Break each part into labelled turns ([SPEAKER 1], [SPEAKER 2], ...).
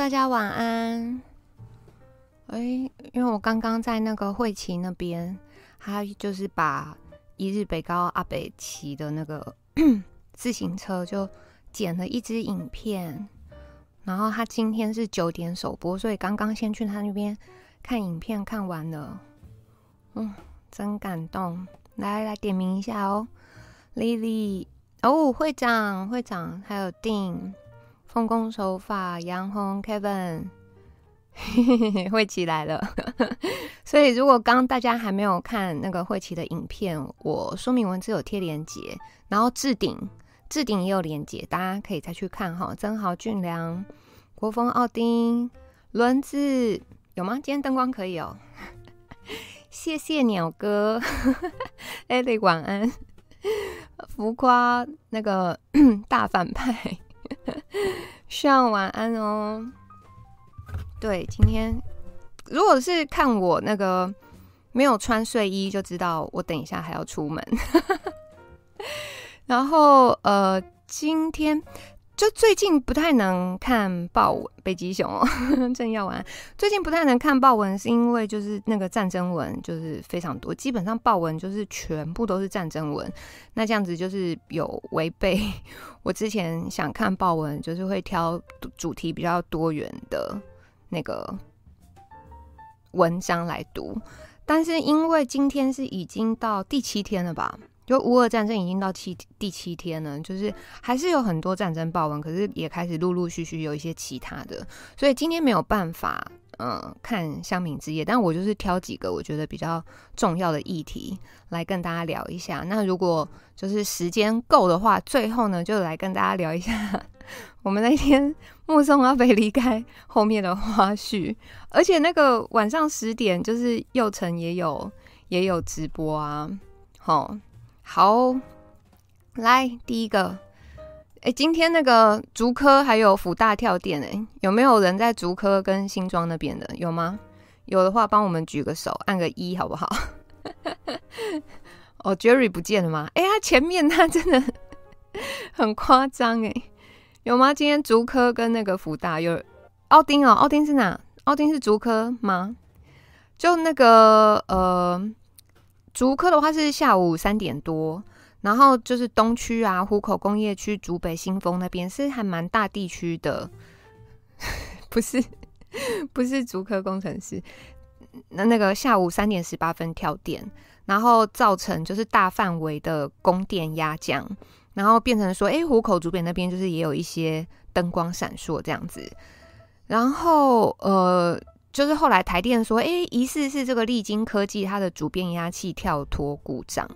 [SPEAKER 1] 大家晚安。哎，因为我刚刚在那个慧琪那边，他就是把一日北高阿北骑的那个 自行车就剪了一支影片，然后他今天是九点首播，所以刚刚先去他那边看影片，看完了，嗯，真感动。来来点名一下哦，Lily，哦，会长，会长，还有定。奉公守法，杨红，Kevin，慧琪来了。所以，如果刚大家还没有看那个慧琪的影片，我说明文字有贴连接，然后置顶，置顶也有连接，大家可以再去看哈。曾豪、俊良、国风、奥丁、轮子有吗？今天灯光可以哦。谢谢鸟哥，艾莉晚安。浮夸那个 大反派。上晚安哦。对，今天如果是看我那个没有穿睡衣，就知道我等一下还要出门。然后呃，今天。就最近不太能看报文，北极熊哦，正要玩。最近不太能看报文，是因为就是那个战争文就是非常多，基本上报文就是全部都是战争文。那这样子就是有违背 我之前想看豹文，就是会挑主题比较多元的那个文章来读。但是因为今天是已经到第七天了吧？就乌俄战争已经到七第七天了，就是还是有很多战争报文，可是也开始陆陆续续有一些其他的，所以今天没有办法，嗯，看乡民之夜，但我就是挑几个我觉得比较重要的议题来跟大家聊一下。那如果就是时间够的话，最后呢就来跟大家聊一下 我们那天目送阿北离开后面的花絮，而且那个晚上十点就是祐诚也有也有直播啊，好。好，来第一个，哎，今天那个竹科还有福大跳电，哎，有没有人在竹科跟新庄那边的？有吗？有的话，帮我们举个手，按个一，好不好？哦，Jerry 不见了吗？哎，他前面他真的很夸张，哎，有吗？今天竹科跟那个福大有奥丁哦，奥丁是哪？奥丁是竹科吗？就那个呃。竹科的话是下午三点多，然后就是东区啊，湖口工业区、竹北新丰那边是还蛮大地区的，不是 不是竹科工程师，那那个下午三点十八分跳电，然后造成就是大范围的供电压降，然后变成说，哎，湖口竹北那边就是也有一些灯光闪烁这样子，然后呃。就是后来台电说，哎、疑似是这个利晶科技它的主变压器跳脱故障。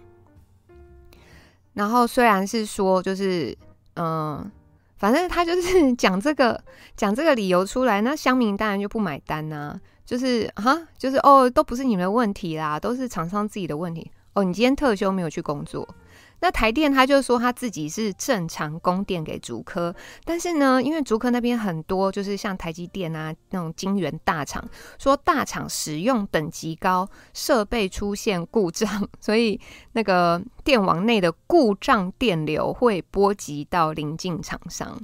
[SPEAKER 1] 然后虽然是说，就是嗯，反正他就是 讲这个讲这个理由出来，那乡民当然就不买单呐、就是哈，就是哦，都不是你们的问题啦，都是厂商自己的问题。哦，你今天特休没有去工作。那台电他就说他自己是正常供电给竹科，但是呢，因为竹科那边很多就是像台积电啊那种晶圆大厂，说大厂使用等级高，设备出现故障，所以那个电网内的故障电流会波及到邻近厂商。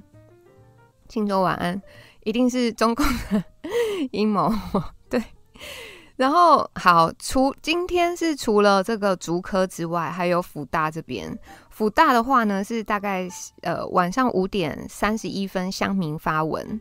[SPEAKER 1] 庆州晚安，一定是中共的 阴谋，对。然后好，除今天是除了这个竹科之外，还有辅大这边。辅大的话呢，是大概呃晚上五点三十一分乡民发文，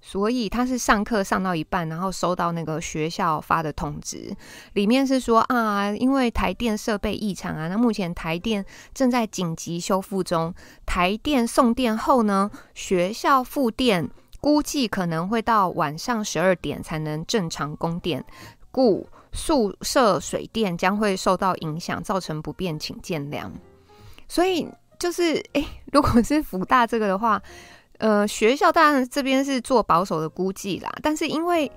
[SPEAKER 1] 所以他是上课上到一半，然后收到那个学校发的通知，里面是说啊，因为台电设备异常啊，那目前台电正在紧急修复中，台电送电后呢，学校复电估计可能会到晚上十二点才能正常供电。故宿舍水电将会受到影响，造成不便，请见谅。所以就是，诶，如果是辅大这个的话，呃，学校当然这边是做保守的估计啦。但是因为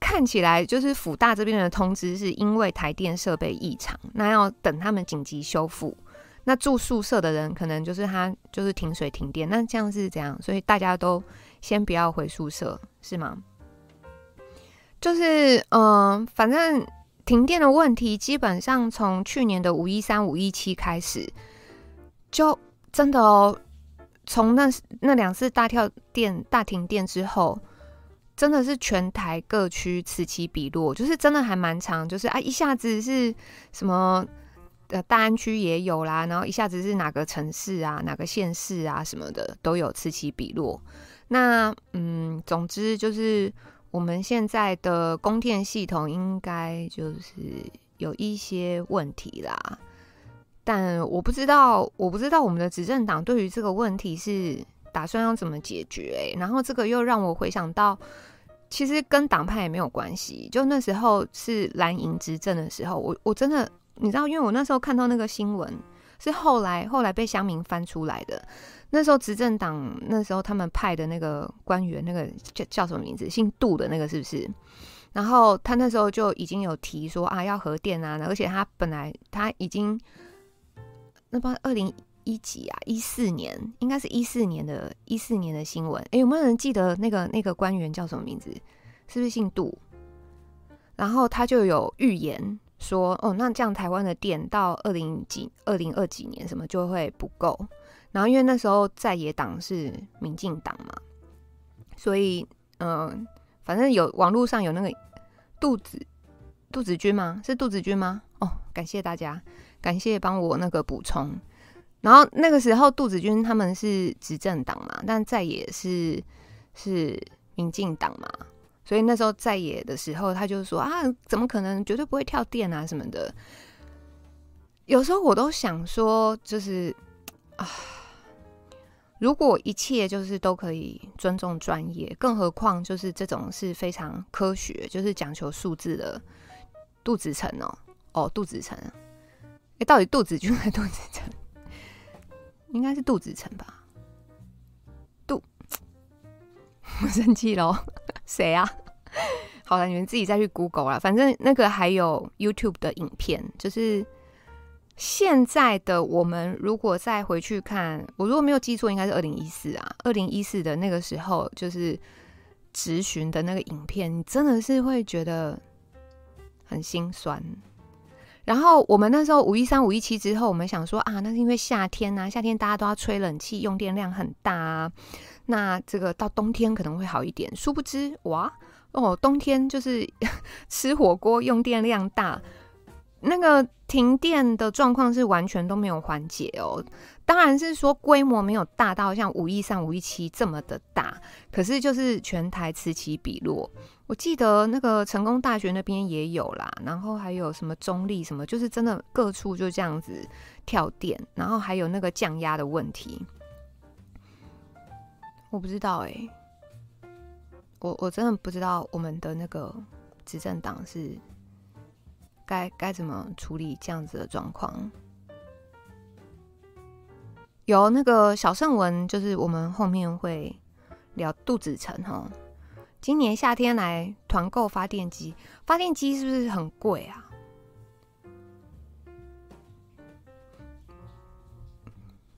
[SPEAKER 1] 看起来就是辅大这边的通知是因为台电设备异常，那要等他们紧急修复。那住宿舍的人可能就是他就是停水停电，那这样是怎样？所以大家都先不要回宿舍，是吗？就是嗯、反正停电的问题，基本上从去年的五一三、五一七开始，就真的哦，从那那两次大跳电、大停电之后，真的是全台各区此起彼落，就是真的还蛮长，就是啊，一下子是什么呃大安区也有啦，然后一下子是哪个城市啊、哪个县市啊什么的都有此起彼落。那嗯，总之就是我们现在的供电系统应该就是有一些问题啦，但我不知道，我不知道我们的执政党对于这个问题是打算要怎么解决？欸，然后这个又让我回想到，其实跟党派也没有关系。就那时候是蓝营执政的时候，我我真的你知道，因为我那时候看到那个新闻，是后来后来被乡民翻出来的。那时候执政党那时候他们派的那个官员，那个叫叫什么名字？姓杜的那个是不是？然后他那时候就已经有提说啊，要核电啊，而且他本来他已经那帮二零一几啊，一四年应该是一四年的一四年的新闻。哎，有没有人记得那个那个官员叫什么名字？是不是姓杜？然后他就有预言说，哦，那这样台湾的电到二零几二零二几年什么就会不够。然后因为那时候在野党是民进党嘛，所以嗯、反正有网络上有那个杜子杜子君吗？是杜子君吗？哦，感谢大家，感谢帮我那个补充。然后那个时候杜子君他们是执政党嘛，但在野是是民进党嘛，所以那时候在野的时候，他就说啊，怎么可能绝对不会跳电啊什么的。有时候我都想说，就是啊。如果一切就是都可以尊重专业，更何况就是这种是非常科学，就是讲求数字的杜子成哦哦杜子成，哎，到底杜子君还是杜子成？应该是杜子成吧？我生气喽！谁啊？好了，你们自己再去 Google 啦，反正那个还有 YouTube 的影片，就是。现在的我们，如果再回去看，我如果没有记错，应该是二零一四啊，二零一四的那个时候，就是直询的那个影片，你真的是会觉得很心酸。然后我们那时候五一三、五一七之后，我们想说啊，那是因为夏天啊，夏天大家都要吹冷气，用电量很大啊，那这个到冬天可能会好一点。殊不知，哇哦，冬天就是 吃火锅用电量大。那个停电的状况是完全都没有缓解哦，当然是说规模没有大到像五一三、五一七这么的大，可是就是全台此起彼落。我记得那个成功大学那边也有啦，然后还有什么中立什么，就是真的各处就这样子跳电，然后还有那个降压的问题，我不知道哎、我我真的不知道我们的那个执政党是。该该怎么处理这样子的状况？有那个小圣文，就是我们后面会聊杜子成哈。今年夏天来团购发电机，发电机是不是很贵啊？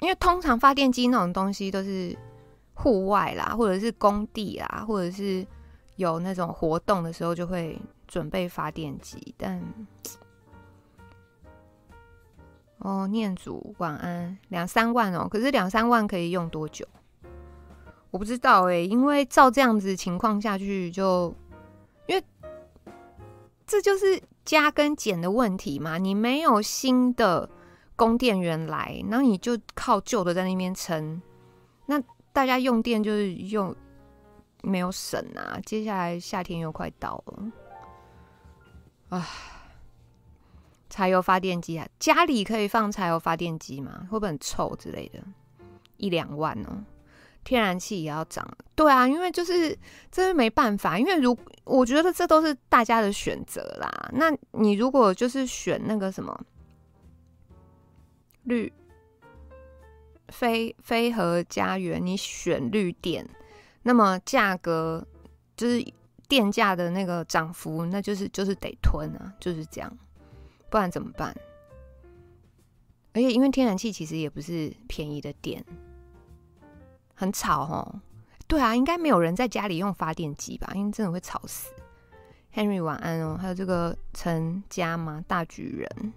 [SPEAKER 1] 因为通常发电机那种东西都是户外啦，或者是工地啦，或者是有那种活动的时候就会。准备发电机，但哦，念祖晚安，两三万哦，可是两三万可以用多久？我不知道哎，因为照这样子情况下去就，因为这就是加跟减的问题嘛。你没有新的供电源来，然后你就靠旧的在那边撑，大家用电就是用没有省啊。接下来夏天又快到了。啊，柴油发电机啊，家里可以放柴油发电机吗？会不会很臭之类的？一两万哦，天然气也要涨。对啊，因为就是这是没办法，因为如我觉得这都是大家的选择啦。那你如果就是选那个什么绿非非核家园，你选绿电，那么价格就是。电价的那个涨幅，那就是就是得吞啊，就是这样，不然怎么办？而且因为天然气其实也不是便宜的电，很吵哦。对啊，应该没有人在家里用发电机吧？因为真的会吵死。Henry 晚安哦，还有这个陈家吗，大举人。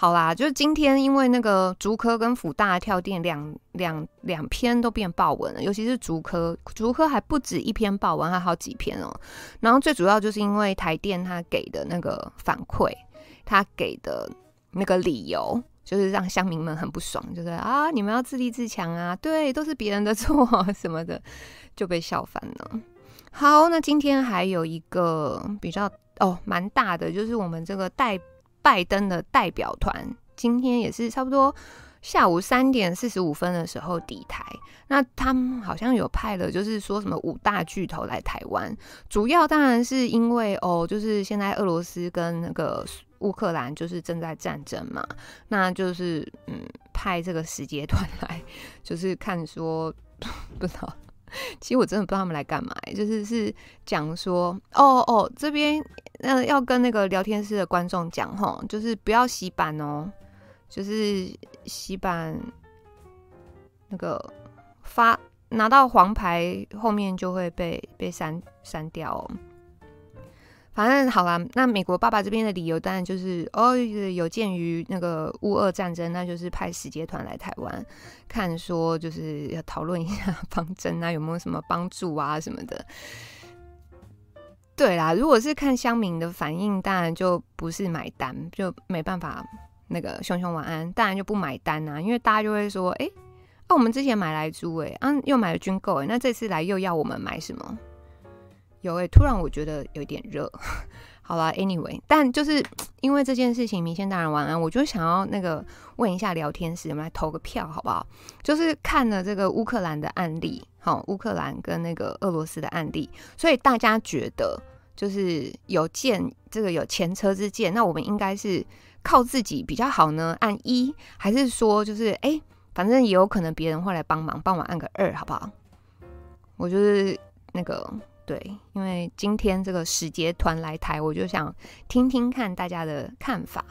[SPEAKER 1] 好啦，就是今天因为那个竹科跟福大跳电两两两篇都变爆文了，尤其是竹科，竹科还不止一篇爆文，还好几篇哦。然后最主要就是因为台电他给的那个反馈，他给的那个理由，就是让乡民们很不爽，就是啊，你们要自立自强啊，对，都是别人的错 什么的，就被笑翻了。好，那今天还有一个比较哦蛮大的，就是我们这个代。拜登的代表团今天也是差不多下午三点四十五分的时候抵台。那他们好像有派了，就是说什么五大巨头来台湾，主要当然是因为哦，就是现在俄罗斯跟那个乌克兰就是正在战争嘛，那就是嗯派这个使节团来，就是看说 不知道。其实我真的不知道他们来干嘛，就是是讲说，哦哦，这边呃要跟那个聊天室的观众讲吼，就是不要洗版哦，就是洗版那个发拿到黄牌后面就会被被删删掉哦。反正好啦，那美国爸爸这边的理由当然就是哦，有鉴于那个乌俄战争，那就是派使节团来台湾看，说就是要讨论一下 方针啊，有没有什么帮助啊什么的。对啦，如果是看乡民的反应，当然就不是买单，就没办法那个熊熊晚安，当然就不买单啊，因为大家就会说，哎，那、我们之前买来猪，哎，啊又买了军购，哎，那这次来又要我们买什么？有诶、欸，突然我觉得有点热。好啦，Anyway，但就是 因为这件事情，明先大人晚安，我就想要那个问一下聊天室，我们来投个票好不好？就是看了这个乌克兰的案例，好，乌克兰跟那个俄罗斯的案例，所以大家觉得就是有鉴这个有前车之鉴，那我们应该是靠自己比较好呢？按一，还是说就是哎、反正也有可能别人会来帮忙，帮我按个二好不好？我就是那个。对，因为今天这个使节团来台，我就想听听看大家的看法。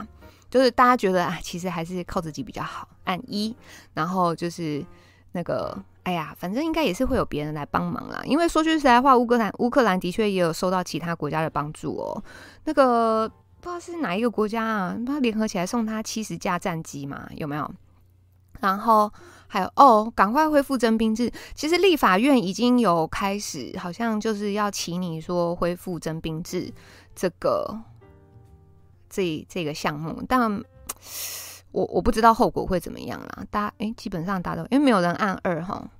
[SPEAKER 1] 就是大家觉得啊，其实还是靠自己比较好，按一。然后就是那个，哎呀，反正应该也是会有别人来帮忙啦。因为说句实在话，乌克兰乌克兰的确也有受到其他国家的帮助哦。那个不知道是哪一个国家啊，他联合起来送他七十架战机嘛，有没有？然后还有哦，赶快恢复征兵制。其实立法院已经有开始，好像就是要请你说恢复征兵制这个这这个项目，但我我不知道后果会怎么样啦。大家诶，基本上大家都因为没有人按二哈，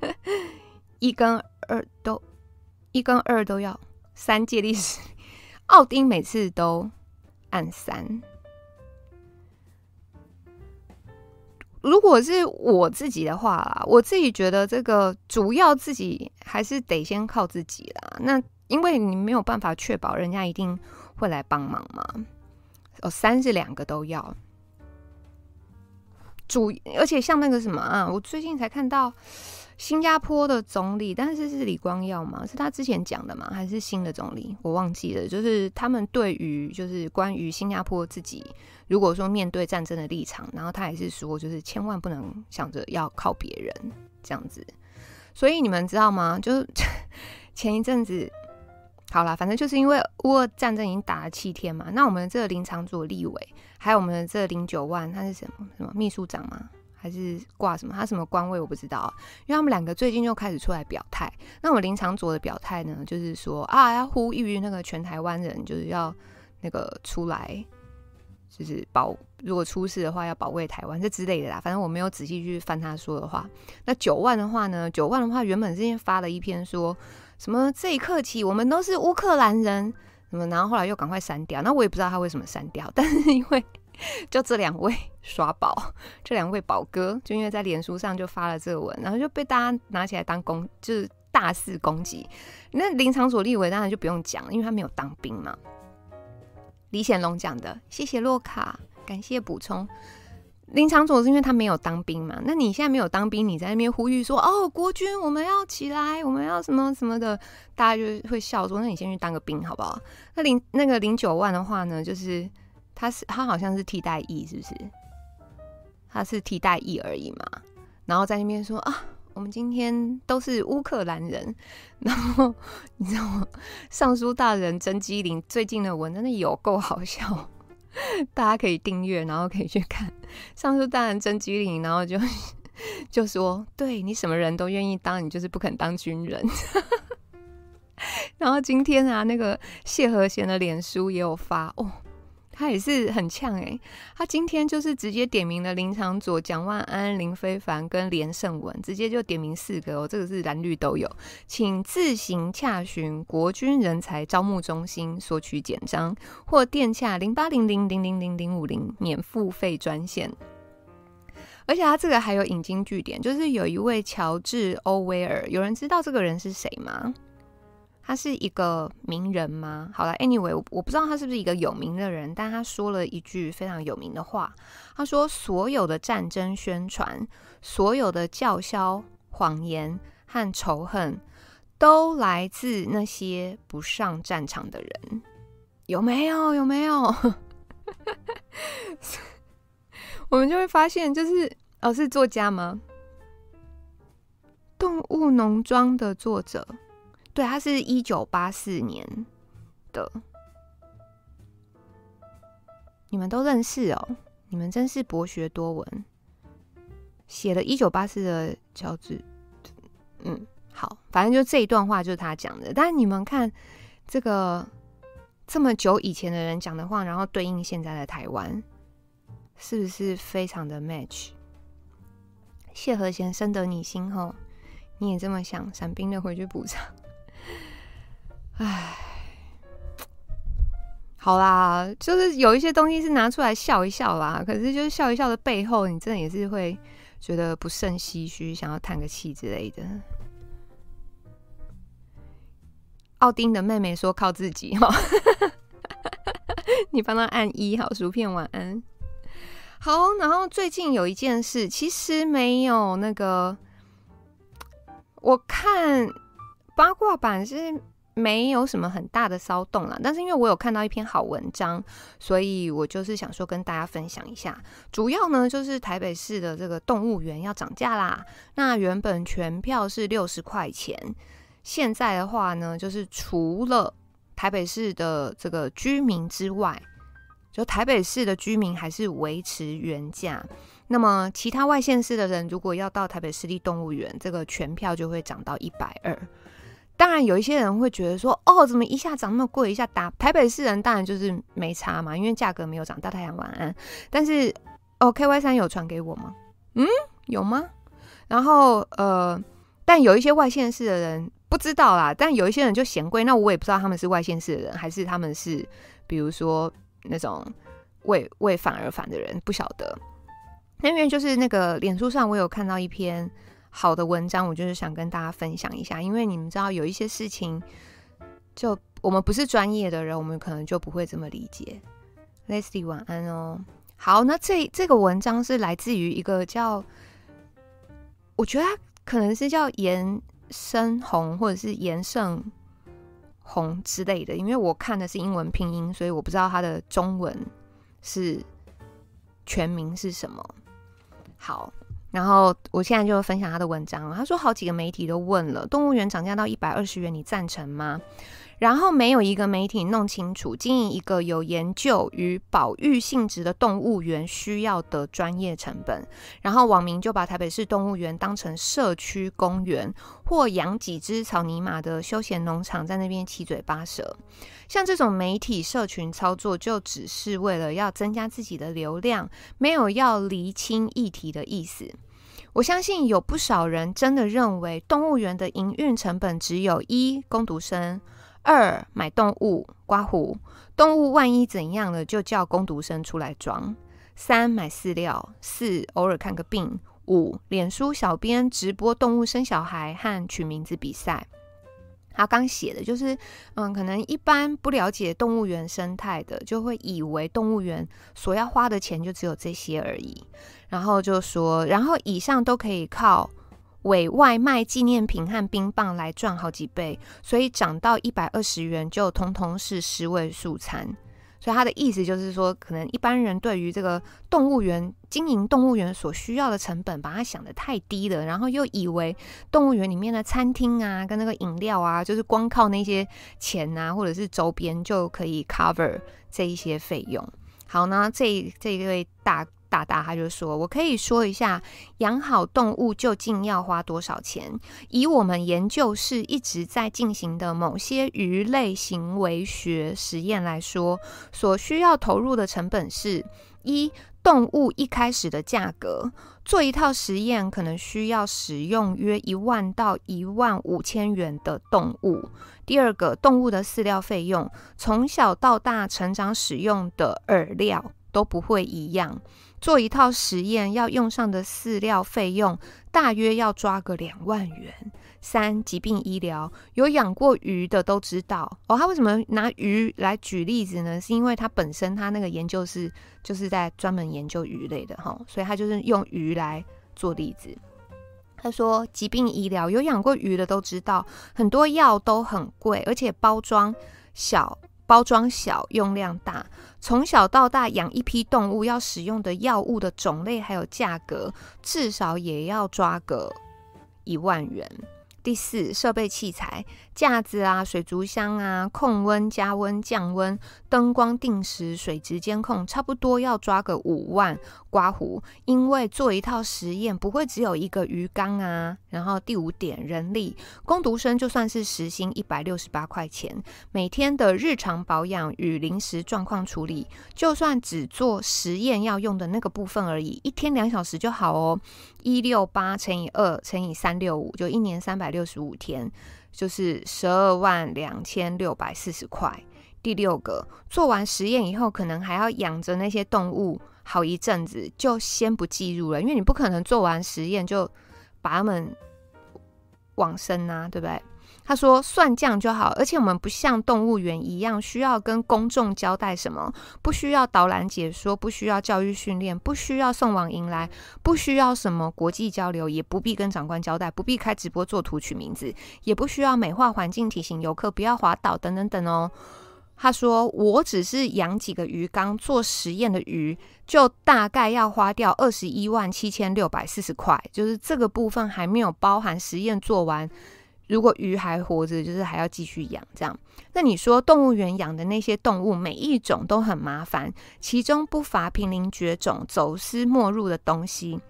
[SPEAKER 1] 一跟二都一跟二都要三届历史，奥丁每次都按三。如果是我自己的话，我自己觉得这个主要自己还是得先靠自己啦。那因为你没有办法确保人家一定会来帮忙嘛。哦，三是两个都要。主而且像那个什么啊，我最近才看到。新加坡的总理，但是是李光耀吗？是他之前讲的吗？还是新的总理？我忘记了。就是他们对于就是关于新加坡自己，如果说面对战争的立场，然后他也是说，就是千万不能想着要靠别人这样子。所以你们知道吗？就是 前一阵子，好啦，反正就是因为乌俄战争已经打了七天嘛，那我们这个林昶佐立委，还有我们这个林九万，他是什么什么秘书长吗？还是挂什么？他什么官位我不知道，因为他们两个最近就开始出来表态。那我们林长佐的表态呢，就是说啊，要呼吁那个全台湾人，就是要那个出来，就是保，如果出事的话要保卫台湾这之类的啦。反正我没有仔细去翻他说的话。那九万的话呢？九万的话原本之前发了一篇说什么这一刻起我们都是乌克兰人，什么，然后后来又赶快删掉。那我也不知道他为什么删掉，但是因为。就这两位耍宝，这两位宝哥，就因为在脸书上就发了这个文，然后就被大家拿起来当攻，就是大肆攻击。那林场佐立委当然就不用讲，因为他没有当兵嘛。李显龙讲的，谢谢洛卡，感谢补充。林昶佐是因为他没有当兵嘛？那你现在没有当兵，你在那边呼吁说哦，国军我们要起来，我们要什么什么的，大家就会笑说，那你先去当个兵好不好？那零那个零九万的话呢，就是。他是他好像是替代役，是不是？他是替代役而已嘛。然后在那边说啊，我们今天都是乌克兰人。然后你知道吗？尚书大人甄基林最近的文真的有够好笑。大家可以订阅，然后可以去看。上次当然甄姬灵，然后就 就说：“对你什么人都愿意当，你就是不肯当军人。”然后今天啊，那个谢和弦的脸书也有发哦。他也是很呛诶、他今天就是直接点名了林长佐、蒋万安、林非凡跟连胜文，直接就点名四个哦，这个是蓝绿都有，请自行洽询国军人才招募中心索取简章，或电洽零八零零零零零零五零免付费专线。而且他这个还有引经据典，就是有一位乔治·欧威尔，有人知道这个人是谁吗？他是一个名人吗？好了，anyway，我我不知道他是不是一个有名的人，但他说了一句非常有名的话。他说：“所有的战争宣传，所有的叫嚣、谎言和仇恨，都来自那些不上战场的人。”有没有？有没有？我们就会发现，就是哦，是作家吗？动物农庄的作者。对，他是一九八四年的，你们都认识哦，你们真是博学多闻，写了一九八四的乔治，嗯，好，反正就这一段话就是他讲的。但是你们看这个这么久以前的人讲的话，然后对应现在的台湾，是不是非常的 match？谢和弦深得你心吼，你也这么想，伞兵的回去补偿。唉，好啦，就是有一些东西是拿出来笑一笑啦。可是就是笑一笑的背后，你真的也是会觉得不胜唏嘘，想要叹个气之类的。奥丁的妹妹说：“靠自己哈。”你帮他按一好，薯片晚安。好，然后最近有一件事，其实没有那个，我看八卦版是。没有什么很大的骚动啦，但是因为我有看到一篇好文章，所以我就是想说跟大家分享一下。主要呢就是台北市的这个动物园要涨价啦。那原本全票是六十块钱，现在的话呢，就是除了台北市的这个居民之外，就台北市的居民还是维持原价。那么其他外县市的人如果要到台北市立动物园，这个全票就会涨到一百二。当然，有一些人会觉得说：“哦，怎么一下涨那么贵？一下打台北市人当然就是没差嘛，因为价格没有涨。”大太阳晚安。但是，哦，KY 三有传给我吗？嗯，有吗？然后，呃，但有一些外县市的人不知道啦。但有一些人就嫌贵，那我也不知道他们是外县市的人，还是他们是比如说那种为为反而反的人，不晓得。那因为就是那个脸书上，我有看到一篇。好的文章，我就是想跟大家分享一下，因为你们知道有一些事情，就我们不是专业的人，我们可能就不会这么理解。Leslie 晚安哦。好，那这这个文章是来自于一个叫，我觉得他可能是叫颜深红或者是颜胜红之类的，因为我看的是英文拼音，所以我不知道他的中文是全名是什么。好。然后我现在就分享他的文章。他说，好几个媒体都问了，动物园涨价到一百二十元，你赞成吗？然后没有一个媒体弄清楚，经营一个有研究与保育性质的动物园需要的专业成本。然后网民就把台北市动物园当成社区公园，或养几只草泥马的休闲农场，在那边七嘴八舌。像这种媒体社群操作，就只是为了要增加自己的流量，没有要厘清议题的意思。我相信有不少人真的认为，动物园的营运成本只有一工读生，二买动物刮胡，动物万一怎样了，就叫工读生出来装，三买饲料，四偶尔看个病，五脸书小编直播动物生小孩和取名字比赛。他刚写的就是，嗯，可能一般不了解动物园生态的，就会以为动物园所要花的钱就只有这些而已。然后就说，然后以上都可以靠委外卖纪念品和冰棒来赚好几倍，所以涨到一百二十元就通通是十位数餐。所以他的意思就是说，可能一般人对于这个动物园经营动物园所需要的成本，把它想得太低了，然后又以为动物园里面的餐厅啊，跟那个饮料啊，就是光靠那些钱啊，或者是周边就可以 cover 这一些费用。好呢，这这一位大大大他就说，我可以说一下养好动物究竟要花多少钱？以我们研究室一直在进行的某些鱼类行为学实验来说，所需要投入的成本是：一、动物一开始的价格，做一套实验可能需要使用约一万到一万五千元的动物。第二个，动物的饲料费用，从小到大成长使用的饵料都不会一样。做一套实验要用上的饲料费用大约要抓个两万元。三、疾病医疗，有养过鱼的都知道哦。他为什么拿鱼来举例子呢？是因为他本身他那个研究是就是在专门研究鱼类的哈，所以他就是用鱼来做例子。他说，疾病医疗，有养过鱼的都知道，很多药都很贵，而且包装小。包装小，用量大。从小到大养一批动物，要使用的药物的种类还有价格，至少也要抓个一万元。第四，设备器材。架子啊，水族箱啊，控温、加温、降温，灯光定时，水质监控，差不多要抓个五万刮胡。因为做一套实验不会只有一个鱼缸啊。然后第五点，人力，工读生就算是时薪一百六十八块钱，每天的日常保养与临时状况处理，就算只做实验要用的那个部分而已，一天两小时就好哦。一六八乘以二乘以三六五，就一年三百六十五天。就是十二万两千六百四十块。第六个，做完实验以后，可能还要养着那些动物好一阵子，就先不计入了，因为你不可能做完实验就把它们往生啊，对不对？他说：“算这样就好，而且我们不像动物园一样需要跟公众交代什么，不需要导览解说，不需要教育训练，不需要送往迎来，不需要什么国际交流，也不必跟长官交代，不必开直播做图取名字，也不需要美化环境，提醒游客不要滑倒等等等哦。”他说：“我只是养几个鱼缸做实验的鱼，就大概要花掉二十一万七千六百四十块，就是这个部分还没有包含实验做完。”如果鱼还活着，就是还要继续养这样。那你说动物园养的那些动物，每一种都很麻烦，其中不乏濒临绝种、走失没入的东西。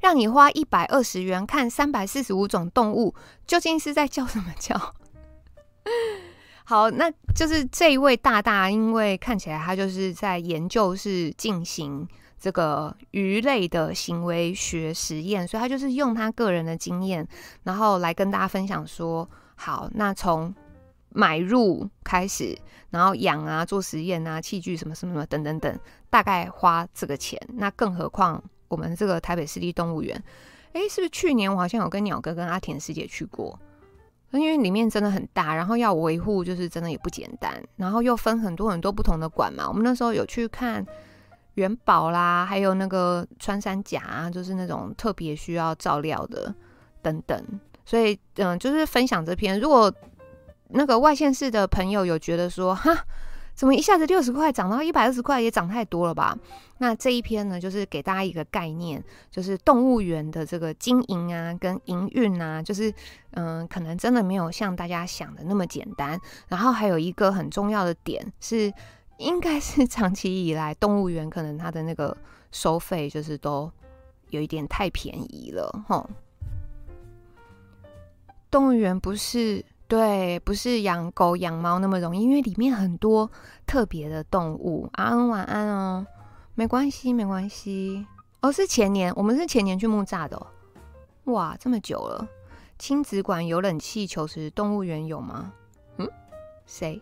[SPEAKER 1] 让你花一百二十元看三百四十五种动物，究竟是在叫什么叫？好，那就是这一位大大，因为看起来他就是在研究室进行。这个鱼类的行为学实验，所以他就是用他个人的经验，然后来跟大家分享说：好，那从买入开始，然后养啊、做实验啊、器具什么什么什么等等等，大概花这个钱。那更何况我们这个台北市立动物园，诶，是不是去年我好像有跟鸟哥跟阿田师姐去过？因为里面真的很大，然后要维护就是真的也不简单，然后又分很多很多不同的馆嘛。我们那时候有去看。元宝啦，还有那个穿山甲啊，就是那种特别需要照料的等等。所以，嗯，就是分享这篇。如果那个外县市的朋友有觉得说，哈，怎么一下子六十块涨到一百二十块，也涨太多了吧？那这一篇呢，就是给大家一个概念，就是动物园的这个经营啊，跟营运啊，就是嗯，可能真的没有像大家想的那么简单。然后还有一个很重要的点是。应该是长期以来，动物园可能它的那个收费就是都有一点太便宜了，吼。动物园不是，对，不是养狗养猫那么容易，因为里面很多特别的动物。阿恩晚安哦，没关系，没关系。哦，是前年，我们是前年去木栅的。哇，这么久了。亲子馆有冷气，求实动物园有吗？嗯，谁？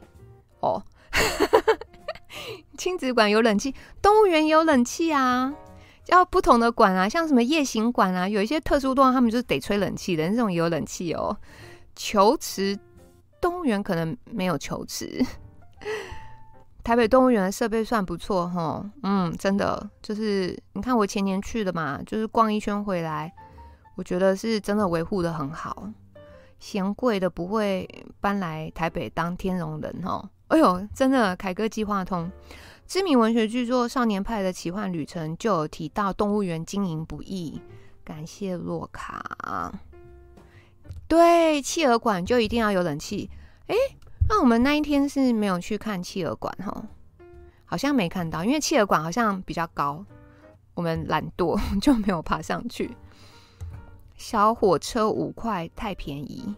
[SPEAKER 1] 哦。亲子馆有冷气，动物园有冷气啊。要不同的馆啊，像什么夜行馆啊，有一些特殊动物，他们就是得吹冷气的，那种也有冷气哦。球池动物园可能没有球池。台北动物园的设备算不错哈，嗯，真的就是你看我前年去的嘛，就是逛一圈回来，我觉得是真的维护得很好，嫌贵的不会搬来台北当天龙人哦。哎呦，真的，凯哥计划通。知名文学巨作《少年派的奇幻旅程》就有提到动物园经营不易，感谢洛卡。对，企鹅馆就一定要有冷气。哎，那我们那一天是没有去看企鹅馆哈。好像没看到，因为企鹅馆好像比较高，我们懒惰 就没有爬上去。小火车五块太便宜。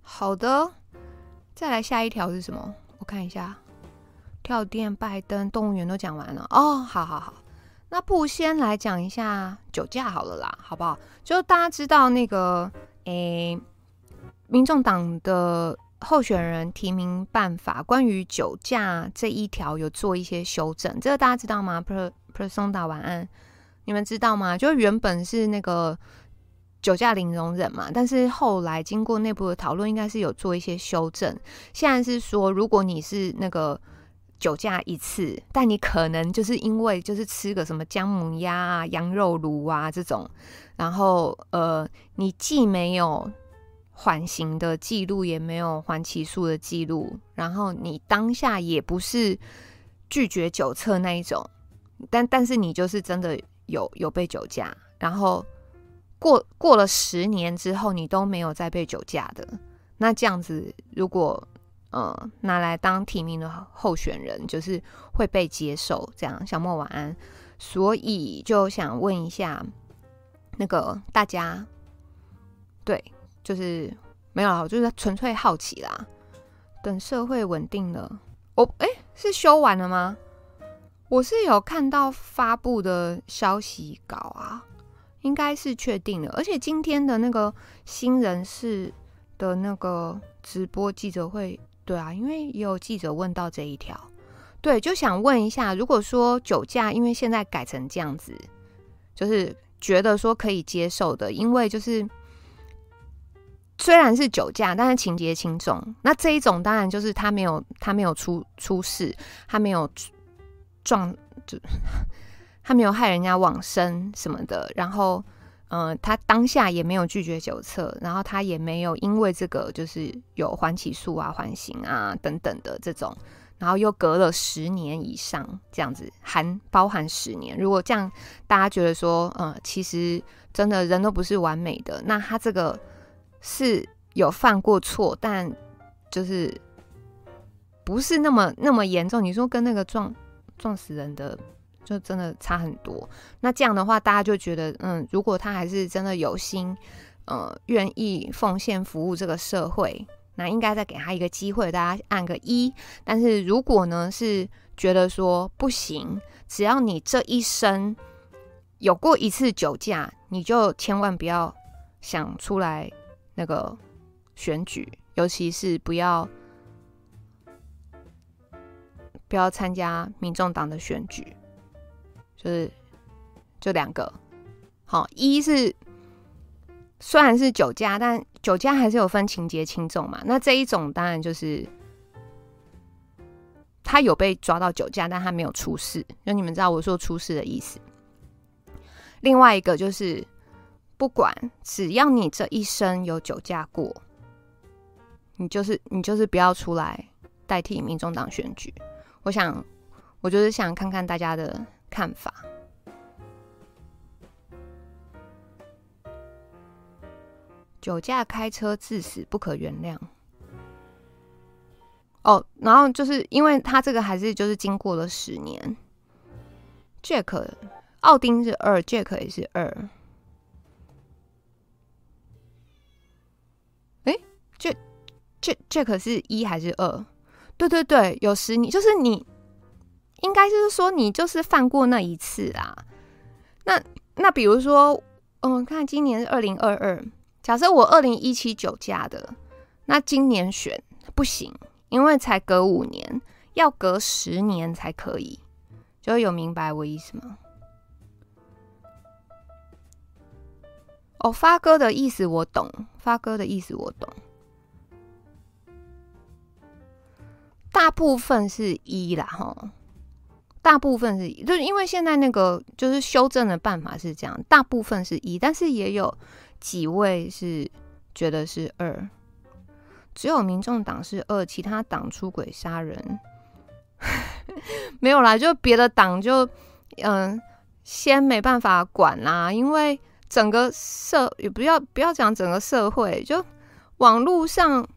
[SPEAKER 1] 好的，再来下一条是什么？我看一下，跳电、拜登、动物园都讲完了哦。好好好，那不先来讲一下酒驾好了啦，好不好？就大家知道那个，诶，民众党的候选人提名办法关于酒驾这一条有做一些修正，这个大家知道吗？Per Persona 晚安，你们知道吗？就原本是那个。酒驾零容忍嘛，但是后来经过内部的讨论，应该是有做一些修正。现在是说，如果你是那个酒驾一次，但你可能就是因为就是吃个什么姜母鸭啊、羊肉炉啊这种，然后呃，你既没有缓刑的记录，也没有缓起诉的记录，然后你当下也不是拒绝酒测那一种，但但是你就是真的有有被酒驾，然后。过过了十年之后，你都没有再被酒驾的，那这样子，如果呃拿来当提名的候选人，就是会被接受。这样，小莫晚安。所以就想问一下，那个大家，对，就是没有了，我就是纯粹好奇啦。等社会稳定了，我、哦、哎，是修完了吗？我是有看到发布的消息稿啊。应该是确定了，而且今天的那个新人事的那个直播记者会，对啊，因为也有记者问到这一条，对，就想问一下，如果说酒驾，因为现在改成这样子，就是觉得说可以接受的，因为就是虽然是酒驾，但是情节轻重，那这一种当然就是他没有他没有出出事，他没有撞就。他没有害人家往生什么的，然后，嗯、他当下也没有拒绝酒测，然后他也没有因为这个就是有缓起诉啊、缓刑啊等等的这种，然后又隔了十年以上这样子，含包含十年。如果这样大家觉得说，呃，其实真的人都不是完美的，那他这个是有犯过错，但就是不是那么那么严重。你说跟那个撞撞死人的。就真的差很多。那这样的话，大家就觉得，嗯，如果他还是真的有心，呃，愿意奉献服务这个社会，那应该再给他一个机会，大家按个一。但是如果呢，是觉得说不行，只要你这一生有过一次酒驾，你就千万不要想出来那个选举，尤其是不要不要参加民众党的选举。就是就两个，好，一是虽然是酒驾，但酒驾还是有分情节轻重嘛。那这一种当然就是他有被抓到酒驾，但他没有出事。就你们知道我说出事的意思。另外一个就是，不管只要你这一生有酒驾过，你就是你就是不要出来代替民众党选举。我想，我就是想看看大家的。看法，酒驾开车致死不可原谅。哦，然后就是因为他这个还是就是经过了十年，Jack 奥丁是二，Jack 也是二。哎，Jack Jack 是一还是二？对对对，有十年，就是你。应该就是说，你就是犯过那一次啦。那那比如说，嗯，看今年是二零二二，假设我二零一七酒驾的，那今年选不行，因为才隔五年，要隔十年才可以。就有明白我意思吗？哦，发哥的意思我懂，发哥的意思我懂。大部分是一啦，齁。大部分是，就是因为现在那个就是修正的办法是这样，大部分是一，但是也有几位是觉得是二，只有民众党是二，其他党出轨杀人。没有啦，就别的党就嗯先没办法管啦，因为整个社也不要不要讲整个社会，就网络上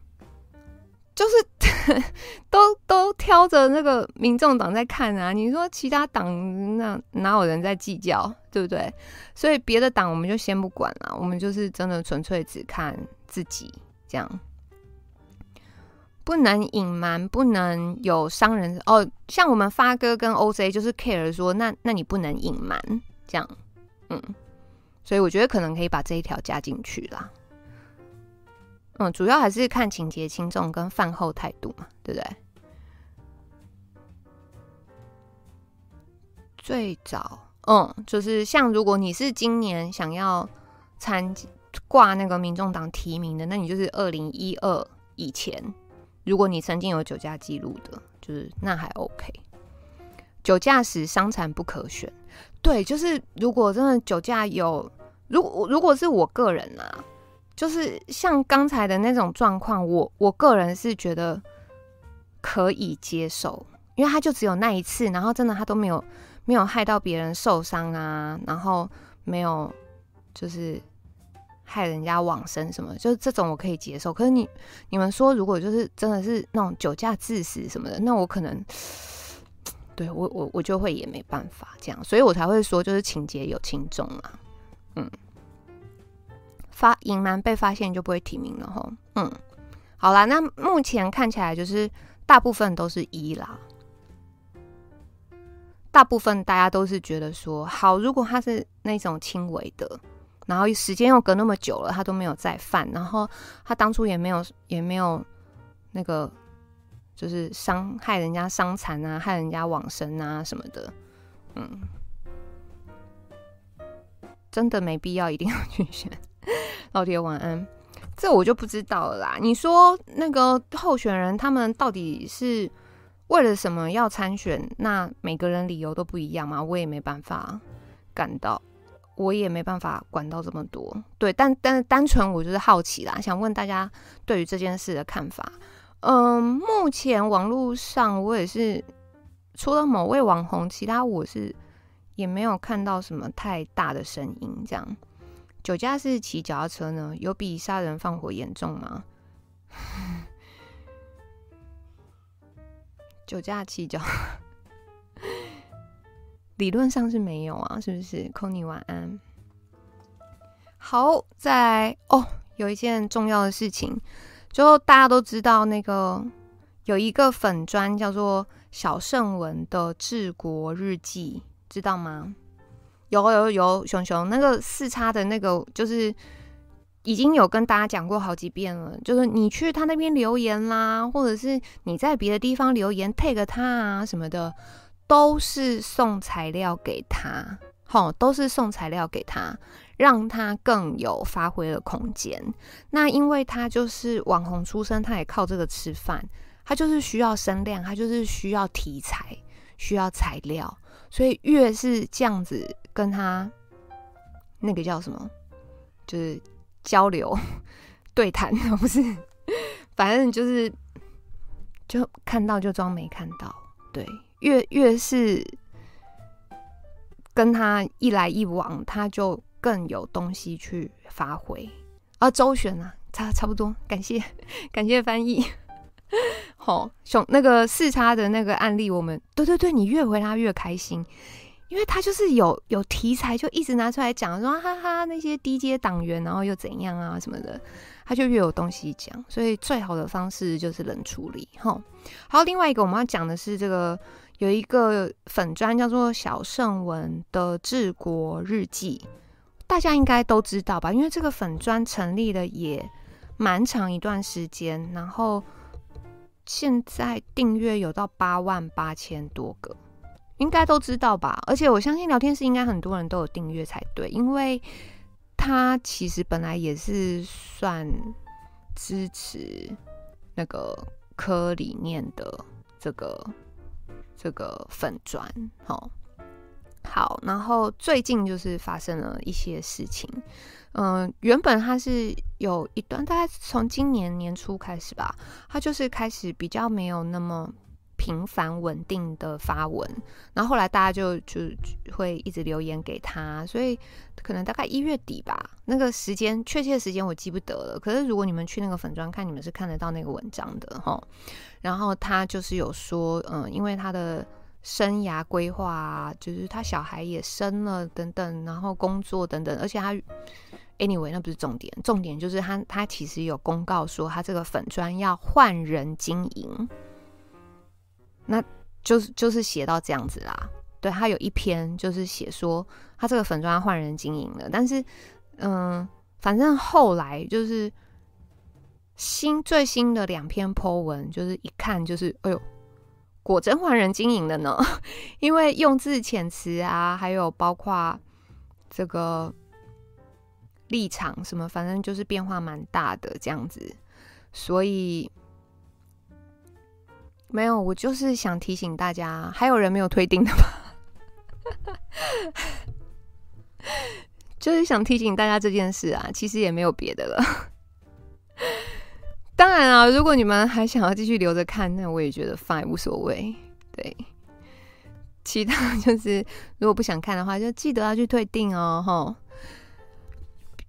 [SPEAKER 1] 就是 都都挑着那个民众党在看啊。你说其他党那哪有人在计较，对不对？所以别的党我们就先不管了，我们就是真的纯粹只看自己这样。不能隐瞒，不能有伤人哦。像我们发哥跟 OJ 就是 care 说，那那你不能隐瞒这样，嗯，所以我觉得可能可以把这一条加进去啦。嗯，主要还是看情节轻重跟饭后态度嘛，对不对？最早，嗯，就是像如果你是今年想要参挂那个民众党提名的，那你就是二零一二以前。如果你曾经有酒驾记录的，就是那还 OK。酒驾时伤残不可选，对，就是如果真的酒驾有，如果如果是我个人啊，就是像刚才的那种状况，我我个人是觉得可以接受，因为他就只有那一次，然后真的他都没有没有害到别人受伤啊，然后没有就是。害人家往生什么，就是这种我可以接受。可是你你们说，如果就是真的是那种酒驾致死什么的，那我可能对我我我就会也没办法这样，所以我才会说，就是情节有轻重啊。嗯，发隐瞒被发现就不会提名了吼。嗯，好啦，那目前看起来就是大部分都是一啦，大部分大家都是觉得说好，如果他是那种轻微的。然后时间又隔那么久了，他都没有再犯。然后他当初也没有也没有那个，就是伤害人家伤残啊，害人家往生啊什么的。嗯，真的没必要一定要去选。老铁晚安，这我就不知道了啦。你说那个候选人他们到底是为了什么要参选？那每个人理由都不一样嘛？我也没办法感到。我也没办法管到这么多，对，但但是单纯我就是好奇啦，想问大家对于这件事的看法。嗯，目前网络上我也是除了某位网红，其他我是也没有看到什么太大的声音。这样，酒驾是骑脚踏车呢，有比杀人放火严重吗？酒驾骑脚。理论上是没有啊，是不是空你晚安。好，在哦，有一件重要的事情，就大家都知道，那个有一个粉砖叫做小圣文的治国日记，知道吗？有有有，熊熊那个四叉的那个，就是已经有跟大家讲过好几遍了，就是你去他那边留言啦，或者是你在别的地方留言，take 他啊什么的。都是送材料给他，齁，都是送材料给他，让他更有发挥的空间。那因为他就是网红出身，他也靠这个吃饭，他就是需要声量，他就是需要题材，需要材料，所以越是这样子跟他那个叫什么，就是交流 对谈，不是，反正就是就看到就装没看到，对。越越是跟他一来一往，他就更有东西去发挥。啊，周旋啊，差差不多，感谢感谢翻译。好，熊那个四叉的那个案例，我们对对对，你越回他越开心，因为他就是有有题材，就一直拿出来讲，说哈哈那些低阶党员，然后又怎样啊什么的。他就越有东西讲，所以最好的方式就是冷处理。哈，好，另外一个我们要讲的是这个有一个粉专叫做小圣文的治国日记，大家应该都知道吧？因为这个粉专成立的也蛮长一段时间，然后现在订阅有到八万八千多个，应该都知道吧？而且我相信聊天室应该很多人都有订阅才对，因为。他其实本来也是算支持那个科理念的这个这个粉砖，好，好，然后最近就是发生了一些事情，嗯、原本他是有一段，大概从今年年初开始吧，他就是开始比较没有那么频繁稳定的发文，然后后来大家就就会一直留言给他，所以可能大概一月底吧，那个时间确切时间我记不得了。可是如果你们去那个粉砖看，你们是看得到那个文章的齁。然后他就是有说，嗯，因为他的生涯规划啊，就是他小孩也生了等等，然后工作等等，而且他。Anyway，那不是重点，重点就是他他其实有公告说他这个粉砖要换人经营，那就是就是写到这样子啦。对，他有一篇就是写说他这个粉砖换人经营了，但是嗯，反正后来就是新最新的两篇 po 文，就是一看就是哎呦，果真换人经营了呢，因为用字遣词啊，还有包括这个。立场什么，反正就是变化蛮大的这样子，所以没有，我就是想提醒大家，还有人没有退订的吗？就是想提醒大家这件事啊，其实也没有别的了。当然啊，如果你们还想要继续留着看，那我也觉得 fine 无所谓。对，其他就是如果不想看的话，就记得要去退订哦，吼。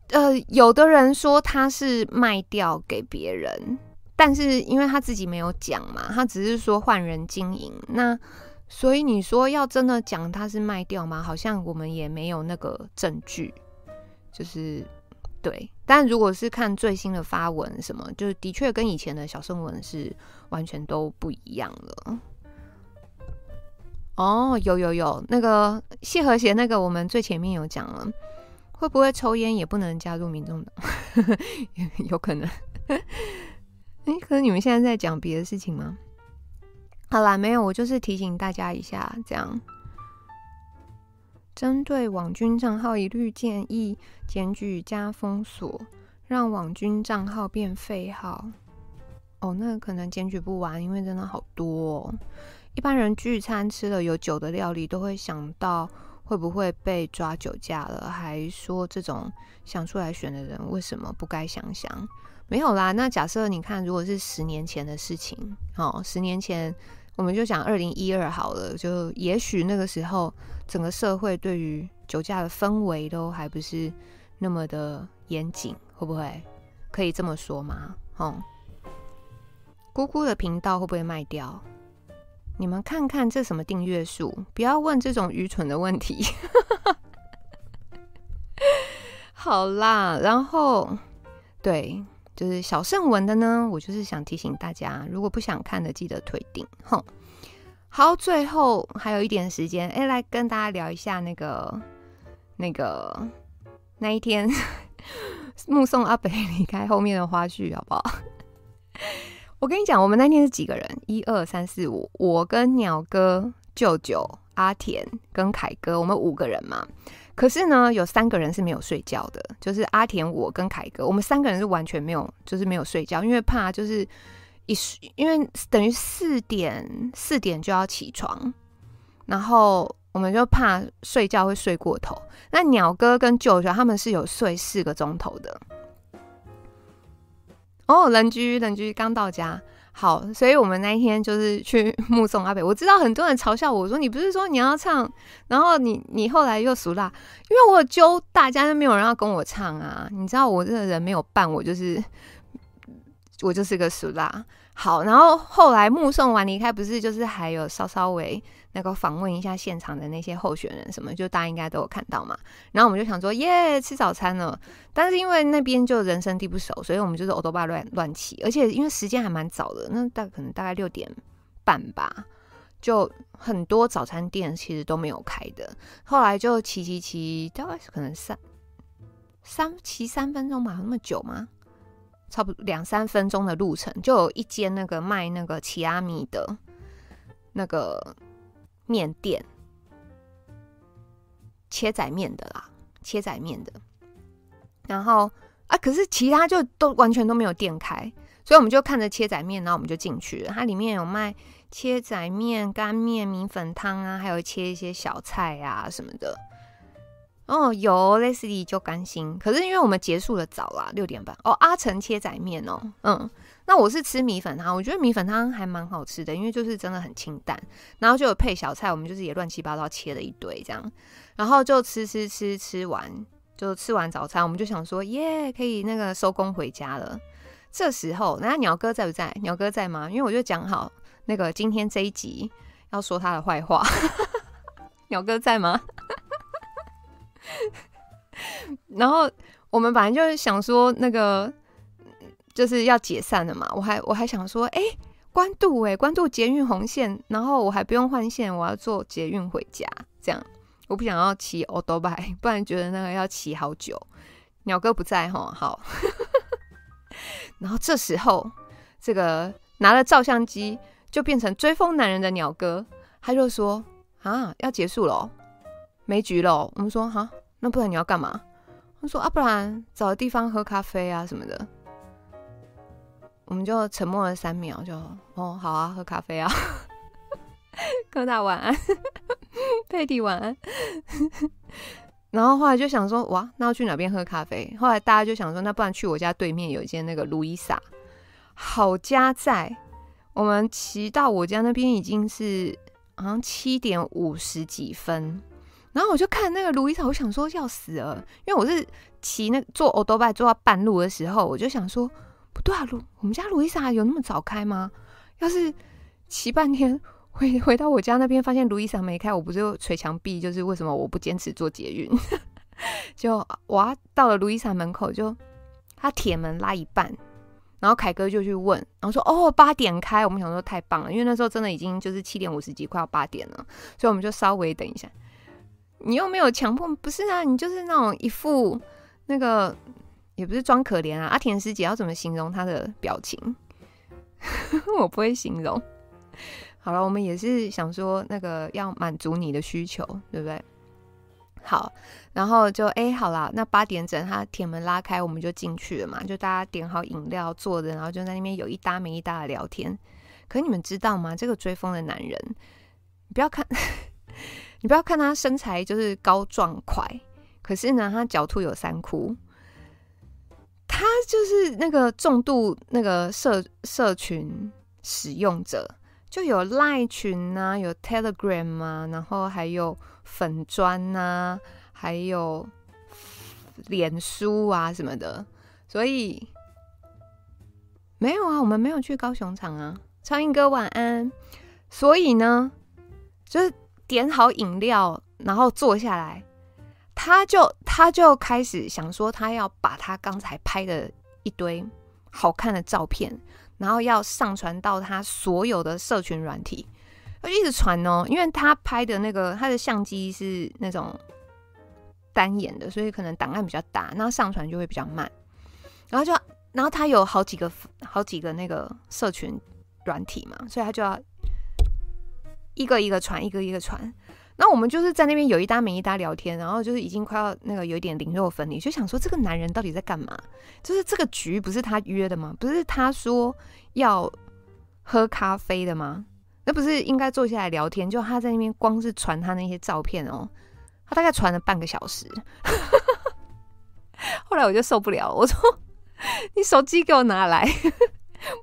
[SPEAKER 1] 呃，有的人说他是卖掉给别人，但是因为他自己没有讲嘛，他只是说换人经营。那所以你说要真的讲他是卖掉吗？好像我们也没有那个证据，就是对。但如果是看最新的发文什么，就是的确跟以前的小圣文是完全都不一样了。哦，有有有，那个谢和弦那个，我们最前面有讲了。会不会抽烟也不能加入民众党？有可能。哎，可是你们现在在讲别的事情吗？好啦，没有，我就是提醒大家一下，这样。针对网军账号，一律建议检举加封锁，让网军账号变废号。哦，那可能检举不完，因为真的好多哦。一般人聚餐吃了有酒的料理，都会想到。会不会被抓酒驾了？还说这种想出来选的人为什么不该想想？没有啦。那假设你看，如果是十年前的事情，哦，十年前我们就讲二零一二好了，就也许那个时候整个社会对于酒驾的氛围都还不是那么的严谨，会不会可以这么说吗？哦，姑姑的频道会不会卖掉？你们看看这什么订阅数？不要问这种愚蠢的问题。好啦，然后对，就是小圣文的呢，我就是想提醒大家，如果不想看的，记得退订。哼，好，最后还有一点时间，哎，来跟大家聊一下那个那个那一天目送阿北离开后面的花絮，好不好？我跟你讲，我们那天是几个人？一二三四五，我跟鸟哥、舅舅、阿田跟凯哥，我们五个人嘛。可是呢，有三个人是没有睡觉的，就是阿田、我跟凯哥，我们三个人是完全没有，就是没有睡觉，因为怕就是一，因为等于四点四点就要起床，然后我们就怕睡觉会睡过头。那鸟哥跟舅舅他们是有睡四个钟头的。哦，邻居邻居刚到家，好，所以我们那一天就是去 目送阿北。我知道很多人嘲笑我说，你不是说你要唱，然后你你后来又俗辣，因为我揪大家，都没有人要跟我唱啊。你知道我这个人没有伴，我就是我就是个俗辣。好，然后后来目送完离开，不是就是还有稍稍微。那个访问一下现场的那些候选人什么，就大家应该都有看到嘛。然后我们就想说，耶，吃早餐了。但是因为那边就人生地不熟，所以我们就是欧多巴乱乱骑。而且因为时间还蛮早的，那大可能大概六点半吧，就很多早餐店其实都没有开的。后来就骑骑骑，大概是可能三三骑三分钟吧，那么久吗？差不多两三分钟的路程，就有一间那个卖那个奇阿米的那个。面店，切仔面的啦，切仔面的。然后啊，可是其他就都完全都没有店开，所以我们就看着切仔面，然后我们就进去了。它里面有卖切仔面、干面、米粉汤啊，还有切一些小菜啊什么的。哦，有 Leslie 就甘心。可是因为我们结束的早啦，六点半。哦，阿成切仔面哦，嗯，那我是吃米粉汤，我觉得米粉汤还蛮好吃的，因为就是真的很清淡，然后就有配小菜，我们就是也乱七八糟切了一堆这样，然后就吃吃吃吃完，就吃完早餐，我们就想说耶，可以那个收工回家了。这时候，那鸟哥在不在？鸟哥在吗？因为我就讲好那个今天这一集要说他的坏话，鸟哥在吗？然后我们本来就是想说那个就是要解散了嘛，我还我还想说，哎，关渡哎，关渡捷运红线，然后我还不用换线，我要坐捷运回家，这样我不想要骑欧兜拜，不然觉得那个要骑好久。鸟哥不在哈，好。然后这时候，这个拿了照相机就变成追风男人的鸟哥，他就说啊，要结束了，没局了。我们说哈。那不然你要干嘛？他说啊，不然找个地方喝咖啡啊什么的。我们就沉默了三秒，就哦好啊，喝咖啡啊。柯大晚安，佩蒂晚安。然后后来就想说，哇，那要去哪边喝咖啡？后来大家就想说，那不然去我家对面有一间那个路易莎。好家在，我们骑到我家那边已经是好像七点五十几分。然后我就看那个路易莎，我想说要死了，因为我是骑那坐欧兜拜坐到半路的时候，我就想说不对啊，路我们家路易莎有那么早开吗？要是骑半天回回到我家那边，发现路易莎没开，我不就捶墙壁？就是为什么我不坚持做捷运？就哇，到了路易莎门口，就他铁门拉一半，然后凯哥就去问，然后说哦八点开，我们想说太棒了，因为那时候真的已经就是七点五十几，快要八点了，所以我们就稍微等一下。你又没有强迫，不是啊？你就是那种一副那个，也不是装可怜啊。阿田师姐要怎么形容她的表情？我不会形容。好了，我们也是想说那个要满足你的需求，对不对？好，然后就哎、好啦，那八点整，他铁门拉开，我们就进去了嘛。就大家点好饮料，坐着，然后就在那边有一搭没一搭的聊天。可你们知道吗？这个追风的男人，不要看。你不要看他身材就是高壮快，可是呢，他狡兔有三窟。他就是那个重度那个社社群使用者，就有 Line 群啊，有 Telegram 啊，然后还有粉砖啊，还有脸书啊什么的。所以没有啊，我们没有去高雄场啊。超英哥晚安。所以呢，就是。点好饮料，然后坐下来，他就他就开始想说，他要把他刚才拍的一堆好看的照片，然后要上传到他所有的社群软体，就一直传哦。因为他拍的那个他的相机是那种单眼的，所以可能档案比较大，那上传就会比较慢。然后就然后他有好几个好几个那个社群软体嘛，所以他就要。一个一个传，一个一个传，那我们就是在那边有一搭没一搭聊天，然后就是已经快要那个有一点灵肉分离，就想说这个男人到底在干嘛？就是这个局不是他约的吗？不是他说要喝咖啡的吗？那不是应该坐下来聊天？就他在那边光是传他那些照片哦，他大概传了半个小时。后来我就受不了，我说 你手机给我拿来。